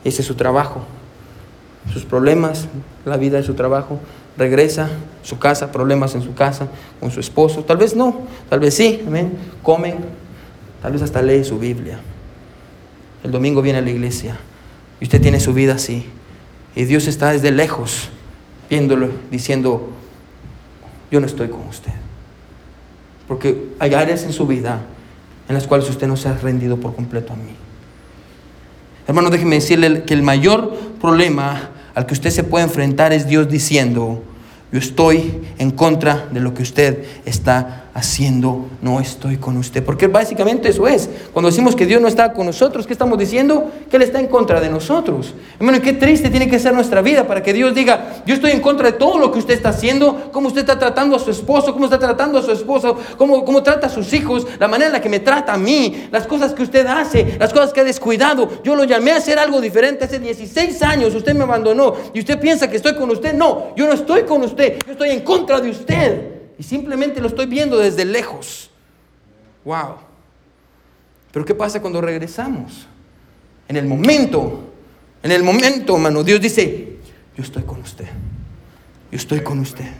Ese es su trabajo. Sus problemas, la vida de su trabajo. Regresa, su casa, problemas en su casa, con su esposo. Tal vez no, tal vez sí, amén. Comen, tal vez hasta lee su Biblia. El domingo viene a la iglesia y usted tiene su vida así. Y Dios está desde lejos viéndolo, diciendo, yo no estoy con usted. Porque hay áreas en su vida en las cuales usted no se ha rendido por completo a mí. Hermano, déjeme decirle que el mayor problema al que usted se puede enfrentar es Dios diciendo, yo estoy en contra de lo que usted está haciendo, no estoy con usted. Porque básicamente eso es. Cuando decimos que Dios no está con nosotros, ¿qué estamos diciendo? Que Él está en contra de nosotros. Hermano, qué triste tiene que ser nuestra vida para que Dios diga, yo estoy en contra de todo lo que usted está haciendo, cómo usted está tratando a su esposo, cómo está tratando a su esposo, cómo, cómo trata a sus hijos, la manera en la que me trata a mí, las cosas que usted hace, las cosas que ha descuidado. Yo lo llamé a hacer algo diferente hace 16 años, usted me abandonó y usted piensa que estoy con usted. No, yo no estoy con usted, yo estoy en contra de usted. Y simplemente lo estoy viendo desde lejos. Wow. Pero ¿qué pasa cuando regresamos? En el momento, en el momento, hermano, Dios dice, yo estoy con usted. Yo estoy con usted.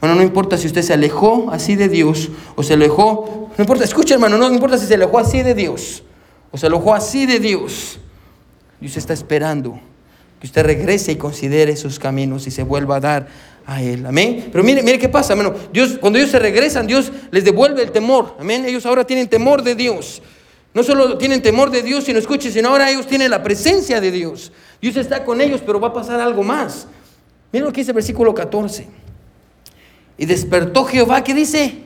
Bueno, no importa si usted se alejó así de Dios o se alejó, no importa, escucha hermano, no importa si se alejó así de Dios o se alejó así de Dios. Dios está esperando que usted regrese y considere sus caminos y se vuelva a dar a Él. Amén. Pero mire, mire qué pasa, hermano. Dios, cuando ellos se regresan, Dios les devuelve el temor. Amén. Ellos ahora tienen temor de Dios. No solo tienen temor de Dios, sino escuchen, sino ahora ellos tienen la presencia de Dios. Dios está con ellos, pero va a pasar algo más. Miren lo que dice el versículo 14. Y despertó Jehová, ¿qué dice?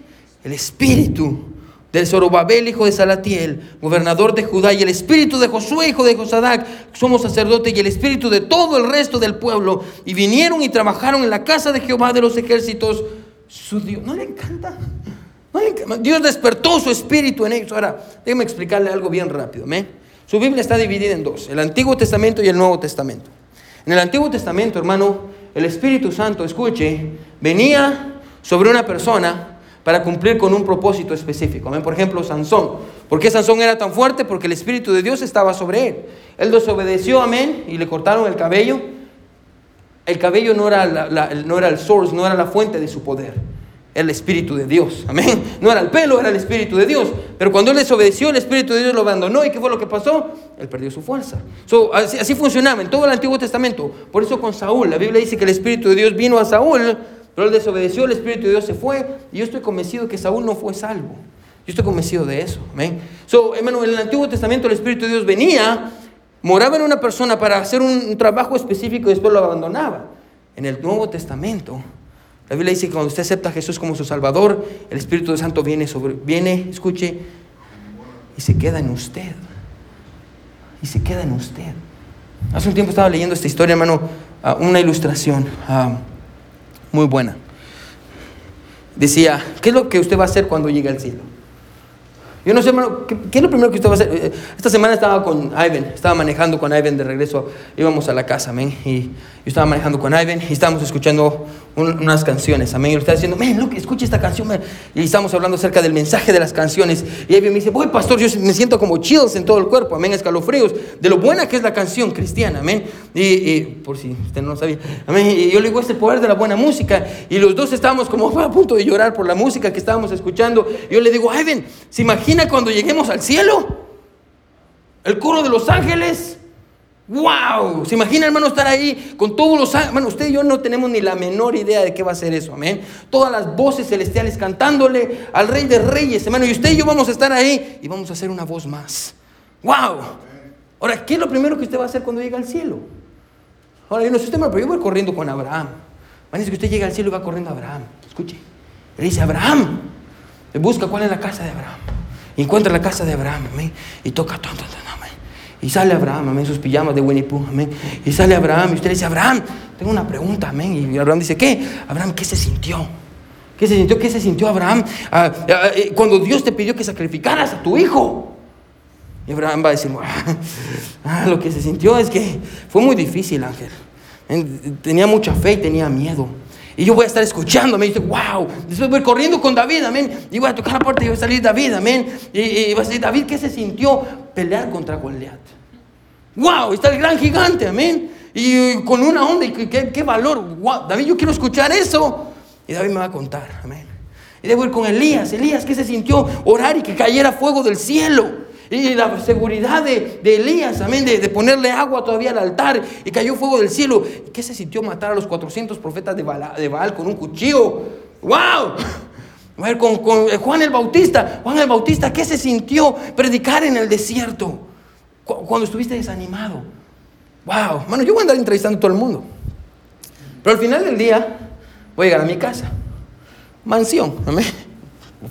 El espíritu del Zorobabel, hijo de Salatiel, gobernador de Judá, y el espíritu de Josué, hijo de Josadac, somos sacerdote, y el espíritu de todo el resto del pueblo. Y vinieron y trabajaron en la casa de Jehová de los ejércitos, su Dios. ¿No le encanta? Dios despertó su espíritu en ellos. Ahora, déjeme explicarle algo bien rápido. Su Biblia está dividida en dos, el Antiguo Testamento y el Nuevo Testamento. En el Antiguo Testamento, hermano, el Espíritu Santo, escuche, venía sobre una persona para cumplir con un propósito específico. Por ejemplo, Sansón. ¿Por qué Sansón era tan fuerte? Porque el Espíritu de Dios estaba sobre él. Él desobedeció, amén, y le cortaron el cabello. El cabello no era, no era el source, no era la fuente de su poder. El Espíritu de Dios, amén. No era el pelo, era el Espíritu de Dios. Pero cuando él desobedeció, el Espíritu de Dios lo abandonó. ¿Y qué fue lo que pasó? Él perdió su fuerza. así funcionaba en todo el Antiguo Testamento. Por eso con Saúl, la Biblia dice que el Espíritu de Dios vino a Saúl pero él desobedeció, el Espíritu de Dios se fue. Y yo estoy convencido que Saúl no fue salvo. Yo estoy convencido de eso. Amén. So, hermano, en el Antiguo Testamento el Espíritu de Dios venía, moraba en una persona para hacer un trabajo específico y después lo abandonaba. En el Nuevo Testamento, la Biblia dice que cuando usted acepta a Jesús como su Salvador, el Espíritu Santo viene sobre, viene, escuche, y se queda en usted. Y se queda en usted. Hace un tiempo estaba leyendo esta historia, hermano, una ilustración. Muy buena. Decía, ¿qué es lo que usted va a hacer cuando llegue al cielo? Yo no sé, hermano, ¿qué, es lo primero que usted va a hacer? Eh, esta semana estaba con Ivan, estaba manejando con Ivan de regreso, íbamos a la casa, amén. Y yo estaba manejando con Ivan y estábamos escuchando unas canciones, amén. Y le estaba diciendo, men, look, escucha esta canción, Y estábamos hablando acerca del mensaje de las canciones. Y Ivan me dice, voy, pastor, yo me siento como chills en todo el cuerpo, amén, escalofríos, de lo buena que es la canción cristiana, amén. Y, por si usted no lo sabía, amén. Y yo le digo, es el poder de la buena música. Y los dos estábamos como a punto de llorar por la música que estábamos escuchando. Y yo le digo, Ivan, ¿se imagina? Cuando lleguemos al cielo? El coro de los ángeles. ¡Wow! ¿Se imagina, hermano, estar ahí con todos los ángeles? Usted y yo no tenemos ni la menor idea de qué va a ser eso, amén. Todas las voces celestiales cantándole al Rey de Reyes, hermano. Y usted y yo vamos a estar ahí y vamos a hacer una voz más. ¡Wow! Ahora, ¿qué es lo primero que usted va a hacer cuando llegue al cielo? Ahora, yo no sé usted, pero yo voy corriendo con Abraham. Dice que usted llega al cielo y va corriendo a Abraham. Escuche. Le dice, Abraham. Le busca cuál es la casa de Abraham. Y encuentra la casa de Abraham, amén. Y toca, ton, amén. Y sale Abraham, amén, sus pijamas de Winnie Pooh, amén. Y sale Abraham y usted le dice, Abraham, tengo una pregunta, amén. Y Abraham dice, ¿qué? Abraham, ¿qué se sintió? ¿Qué se sintió? ¿Qué se sintió Abraham ah, ah, eh, cuando Dios te pidió que sacrificaras a tu hijo? Y Abraham va a decir, ah, lo que se sintió es que fue muy difícil, Ángel. Tenía mucha fe y tenía miedo. Y yo voy a estar escuchando, me dice, wow. Después voy corriendo con David, amén. Y voy a tocar la puerta y va a salir David, amén. Y, va a decir, David, ¿qué se sintió pelear contra Goliat? Wow, está el gran gigante, amén. Y con una onda, y qué, valor. Wow, David, yo quiero escuchar eso. Y David me va a contar, amén. Y debo ir con Elías. Elías, ¿qué se sintió orar y que cayera fuego del cielo? Y la seguridad de, Elías, amén, de, ponerle agua todavía al altar y cayó fuego del cielo. ¿Qué se sintió matar a los 400 profetas de Baal, con un cuchillo? ¡Wow! A ver, con, Juan el Bautista. Juan el Bautista, ¿qué se sintió predicar en el desierto? Cuando estuviste desanimado. ¡Wow! Mano, yo voy a andar entrevistando a todo el mundo. Pero al final del día, voy a llegar a mi casa. Mansión, amén.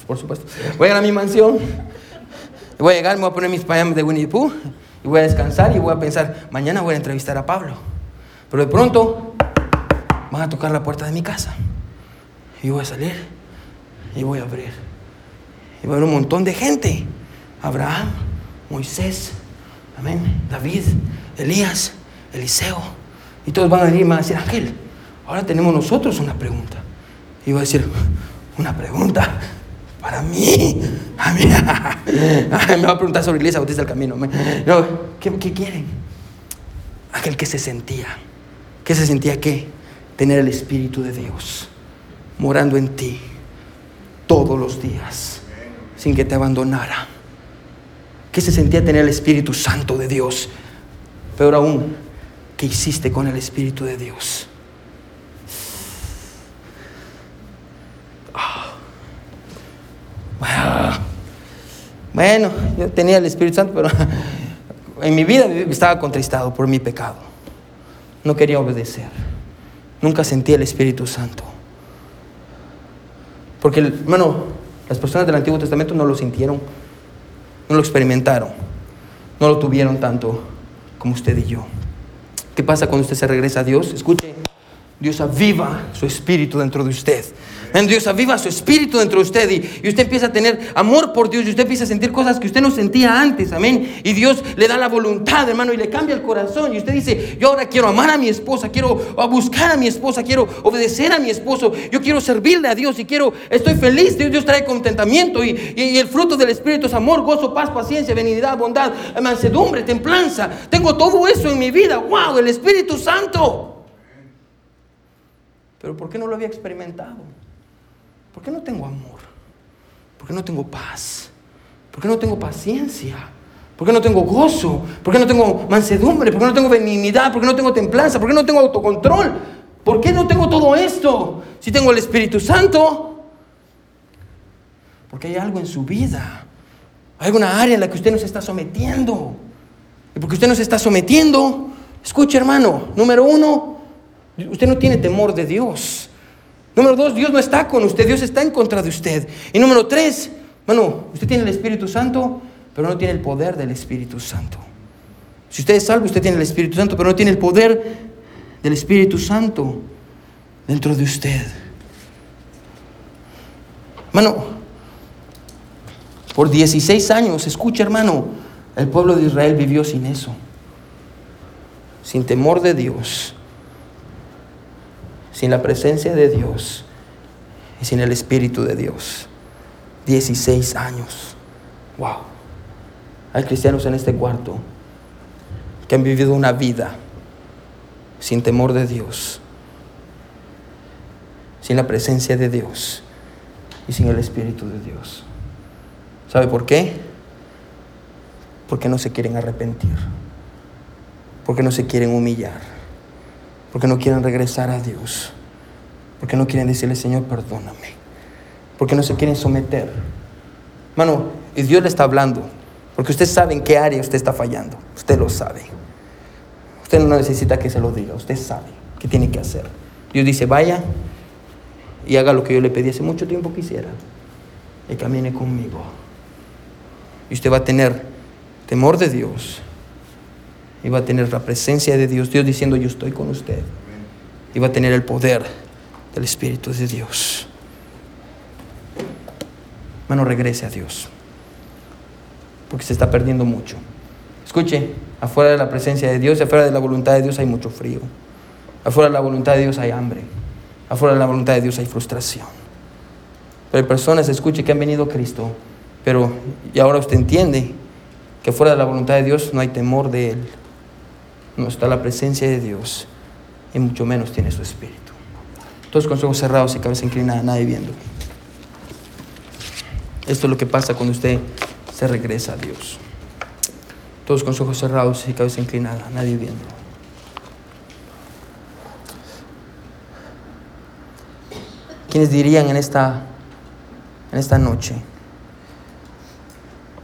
Por supuesto. Voy a llegar a mi mansión voy a llegar, me voy a poner mis payamas de Winnie the Pooh y voy a descansar y voy a pensar, mañana voy a entrevistar a Pablo. Pero de pronto van a tocar la puerta de mi casa. Y voy a salir y voy a abrir. Y va a haber un montón de gente. Abraham, Moisés, David, Elías, Eliseo. Y todos van a venir y van a decir, Ángel, ahora tenemos nosotros una pregunta. Y voy a decir, una pregunta para mí. A mí. me va a preguntar sobre Iglesia Bautista del Camino. No, ¿qué, ¿Qué quieren? Aquel que se sentía. ¿Qué se sentía qué? Tener el Espíritu de Dios morando en ti todos los días, sin que te abandonara. ¿Qué se sentía tener el Espíritu Santo de Dios? Peor aún, ¿qué hiciste con el Espíritu de Dios? Bueno, yo tenía el Espíritu Santo, pero en mi vida estaba contristado por mi pecado. No quería obedecer. Nunca sentí el Espíritu Santo. Porque, hermano, las personas del Antiguo Testamento no lo sintieron, no lo experimentaron, no lo tuvieron tanto como usted y yo. ¿Qué pasa cuando usted se regresa a Dios? Escuche, Dios aviva su espíritu dentro de usted. Dios aviva su espíritu dentro de usted y, usted empieza a tener amor por Dios y usted empieza a sentir cosas que usted no sentía antes, amén. Y Dios le da la voluntad, hermano, y le cambia el corazón. Y usted dice, yo ahora quiero amar a mi esposa, quiero buscar a mi esposa, quiero obedecer a mi esposo, yo quiero servirle a Dios y quiero, estoy feliz, Dios, Dios trae contentamiento y, y el fruto del Espíritu es amor, gozo, paz, paciencia, benignidad, bondad, mansedumbre, templanza. Tengo todo eso en mi vida, wow, el Espíritu Santo. Pero ¿por qué no lo había experimentado? ¿Por qué no tengo amor? ¿Por qué no tengo paz? ¿Por qué no tengo paciencia? ¿Por qué no tengo gozo? ¿Por qué no tengo mansedumbre? ¿Por qué no tengo benignidad? ¿Por qué no tengo templanza? ¿Por qué no tengo autocontrol? ¿Por qué no tengo todo esto? Si tengo el Espíritu Santo. Porque hay algo en su vida. Hay alguna área en la que usted no se está sometiendo. Y porque usted no se está sometiendo, escuche hermano, número uno, usted no tiene temor de Dios. Número dos, Dios no está con usted, Dios está en contra de usted. Y número tres, bueno, usted tiene el Espíritu Santo, pero no tiene el poder del Espíritu Santo. Si usted es salvo, usted tiene el Espíritu Santo, pero no tiene el poder del Espíritu Santo dentro de usted. Hermano, por 16 años, escucha hermano, el pueblo de Israel vivió sin eso, sin temor de Dios sin la presencia de Dios y sin el Espíritu de Dios. 16 años. Wow. Hay cristianos en este cuarto que han vivido una vida sin temor de Dios, sin la presencia de Dios y sin el Espíritu de Dios. ¿Sabe por qué? Porque no se quieren arrepentir, porque no se quieren humillar porque no quieren regresar a Dios, porque no quieren decirle, Señor, perdóname, porque no se quieren someter. Mano, y Dios le está hablando, porque usted sabe en qué área usted está fallando, usted lo sabe. Usted no necesita que se lo diga, usted sabe qué tiene que hacer. Dios dice, vaya y haga lo que yo le pedí hace mucho tiempo que hiciera, y camine conmigo. Y usted va a tener temor de Dios y va a tener la presencia de Dios, Dios diciendo yo estoy con usted. Y va a tener el poder del Espíritu de Dios. Hermano, regrese a Dios. Porque se está perdiendo mucho. Escuche, afuera de la presencia de Dios, afuera de la voluntad de Dios hay mucho frío. Afuera de la voluntad de Dios hay hambre. Afuera de la voluntad de Dios hay frustración. Pero hay personas, escuche, que han venido a Cristo. Pero, y ahora usted entiende que fuera de la voluntad de Dios no hay temor de Él no está la presencia de Dios y mucho menos tiene su espíritu. Todos con los ojos cerrados y cabeza inclinada, nadie viendo. Esto es lo que pasa cuando usted se regresa a Dios. Todos con los ojos cerrados y cabeza inclinada, nadie viendo. ¿Quiénes dirían en esta, en esta noche?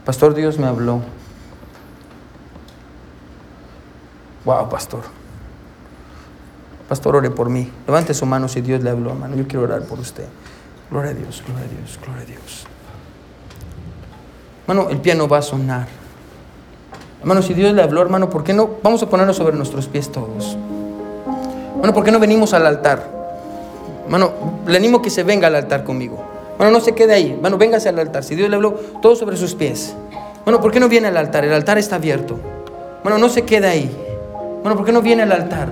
Pastor, Dios me habló. Wow, pastor. Pastor, ore por mí. Levante su mano si Dios le habló, hermano. Yo quiero orar por usted. Gloria a Dios, gloria a Dios, gloria a Dios. Hermano, el piano va a sonar. Hermano, si Dios le habló, hermano, ¿por qué no? Vamos a ponernos sobre nuestros pies todos. Hermano, ¿por qué no venimos al altar? Hermano, le animo que se venga al altar conmigo. Bueno, no se quede ahí. Hermano, véngase al altar. Si Dios le habló, todo sobre sus pies. Bueno, ¿por qué no viene al altar? El altar está abierto. Bueno, no se quede ahí. Bueno, ¿por qué no viene al altar?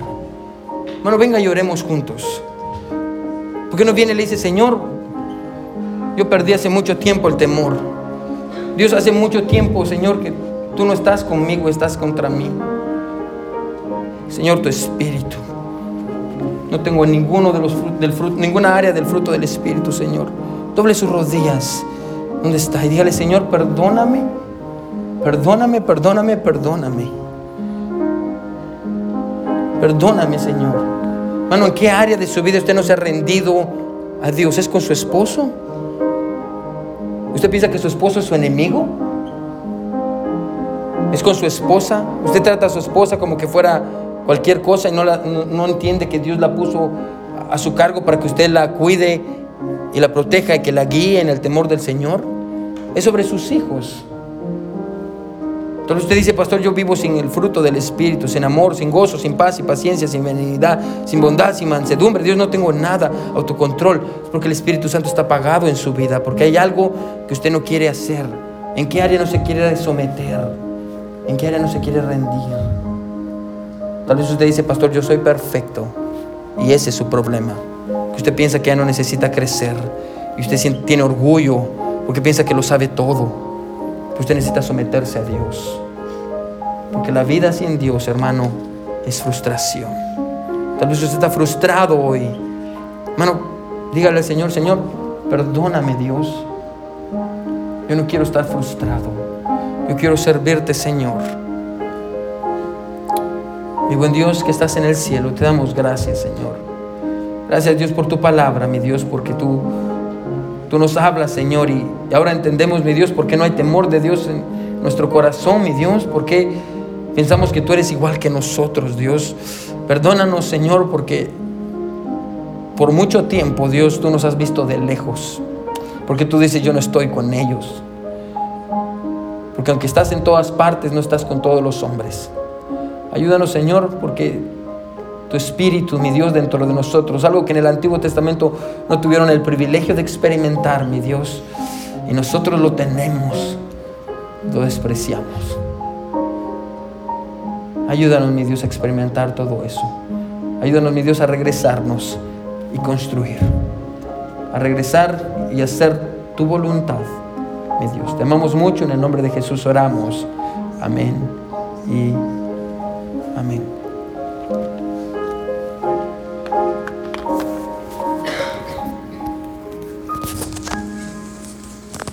Bueno, venga y oremos juntos. ¿Por qué no viene y le dice, Señor, Yo perdí hace mucho tiempo el temor. Dios, hace mucho tiempo, Señor, que tú no estás conmigo, estás contra mí. Señor, tu espíritu. No tengo ninguno de los del fruto, ninguna área del fruto del espíritu, Señor. Doble sus rodillas. ¿Dónde está? Y dígale, Señor, perdóname. Perdóname, perdóname, perdóname. Perdóname, Señor. Mano, ¿en qué área de su vida usted no se ha rendido a Dios? ¿Es con su esposo? ¿Usted piensa que su esposo es su enemigo? ¿Es con su esposa? ¿Usted trata a su esposa como que fuera cualquier cosa y no, no, entiende que Dios la puso a su cargo para que usted la cuide y la proteja y que la guíe en el temor del Señor? Es sobre sus hijos. Entonces usted dice, pastor, yo vivo sin el fruto del Espíritu, sin amor, sin gozo, sin paz, sin paciencia, sin benignidad, sin bondad, sin mansedumbre. Dios no tengo nada, autocontrol. Es porque el Espíritu Santo está apagado en su vida, porque hay algo que usted no quiere hacer. ¿En qué área no se quiere someter? ¿En qué área no se quiere rendir? Tal vez usted dice, pastor, yo soy perfecto. Y ese es su problema. Que usted piensa que ya no necesita crecer. Y usted tiene orgullo porque piensa que lo sabe todo usted necesita someterse a Dios. Porque la vida sin Dios, hermano, es frustración. Tal vez usted está frustrado hoy. Hermano, dígale al Señor, Señor, perdóname Dios. Yo no quiero estar frustrado. Yo quiero servirte, Señor. Mi buen Dios que estás en el cielo, te damos gracias, Señor. Gracias Dios por tu palabra, mi Dios, porque tú Tú nos hablas, Señor, y, ahora entendemos, mi Dios, por qué no hay temor de Dios en nuestro corazón, mi Dios, porque pensamos que tú eres igual que nosotros, Dios. Perdónanos, Señor, porque por mucho tiempo, Dios, tú nos has visto de lejos, porque tú dices, yo no estoy con ellos. Porque aunque estás en todas partes, no estás con todos los hombres. Ayúdanos, Señor, porque tu espíritu, mi Dios, dentro de nosotros. Algo que en el Antiguo Testamento no tuvieron el privilegio de experimentar, mi Dios. Y nosotros lo tenemos, lo despreciamos. Ayúdanos, mi Dios, a experimentar todo eso. Ayúdanos, mi Dios, a regresarnos y construir. A regresar y hacer tu voluntad, mi Dios. Te amamos mucho. En el nombre de Jesús oramos. Amén y amén.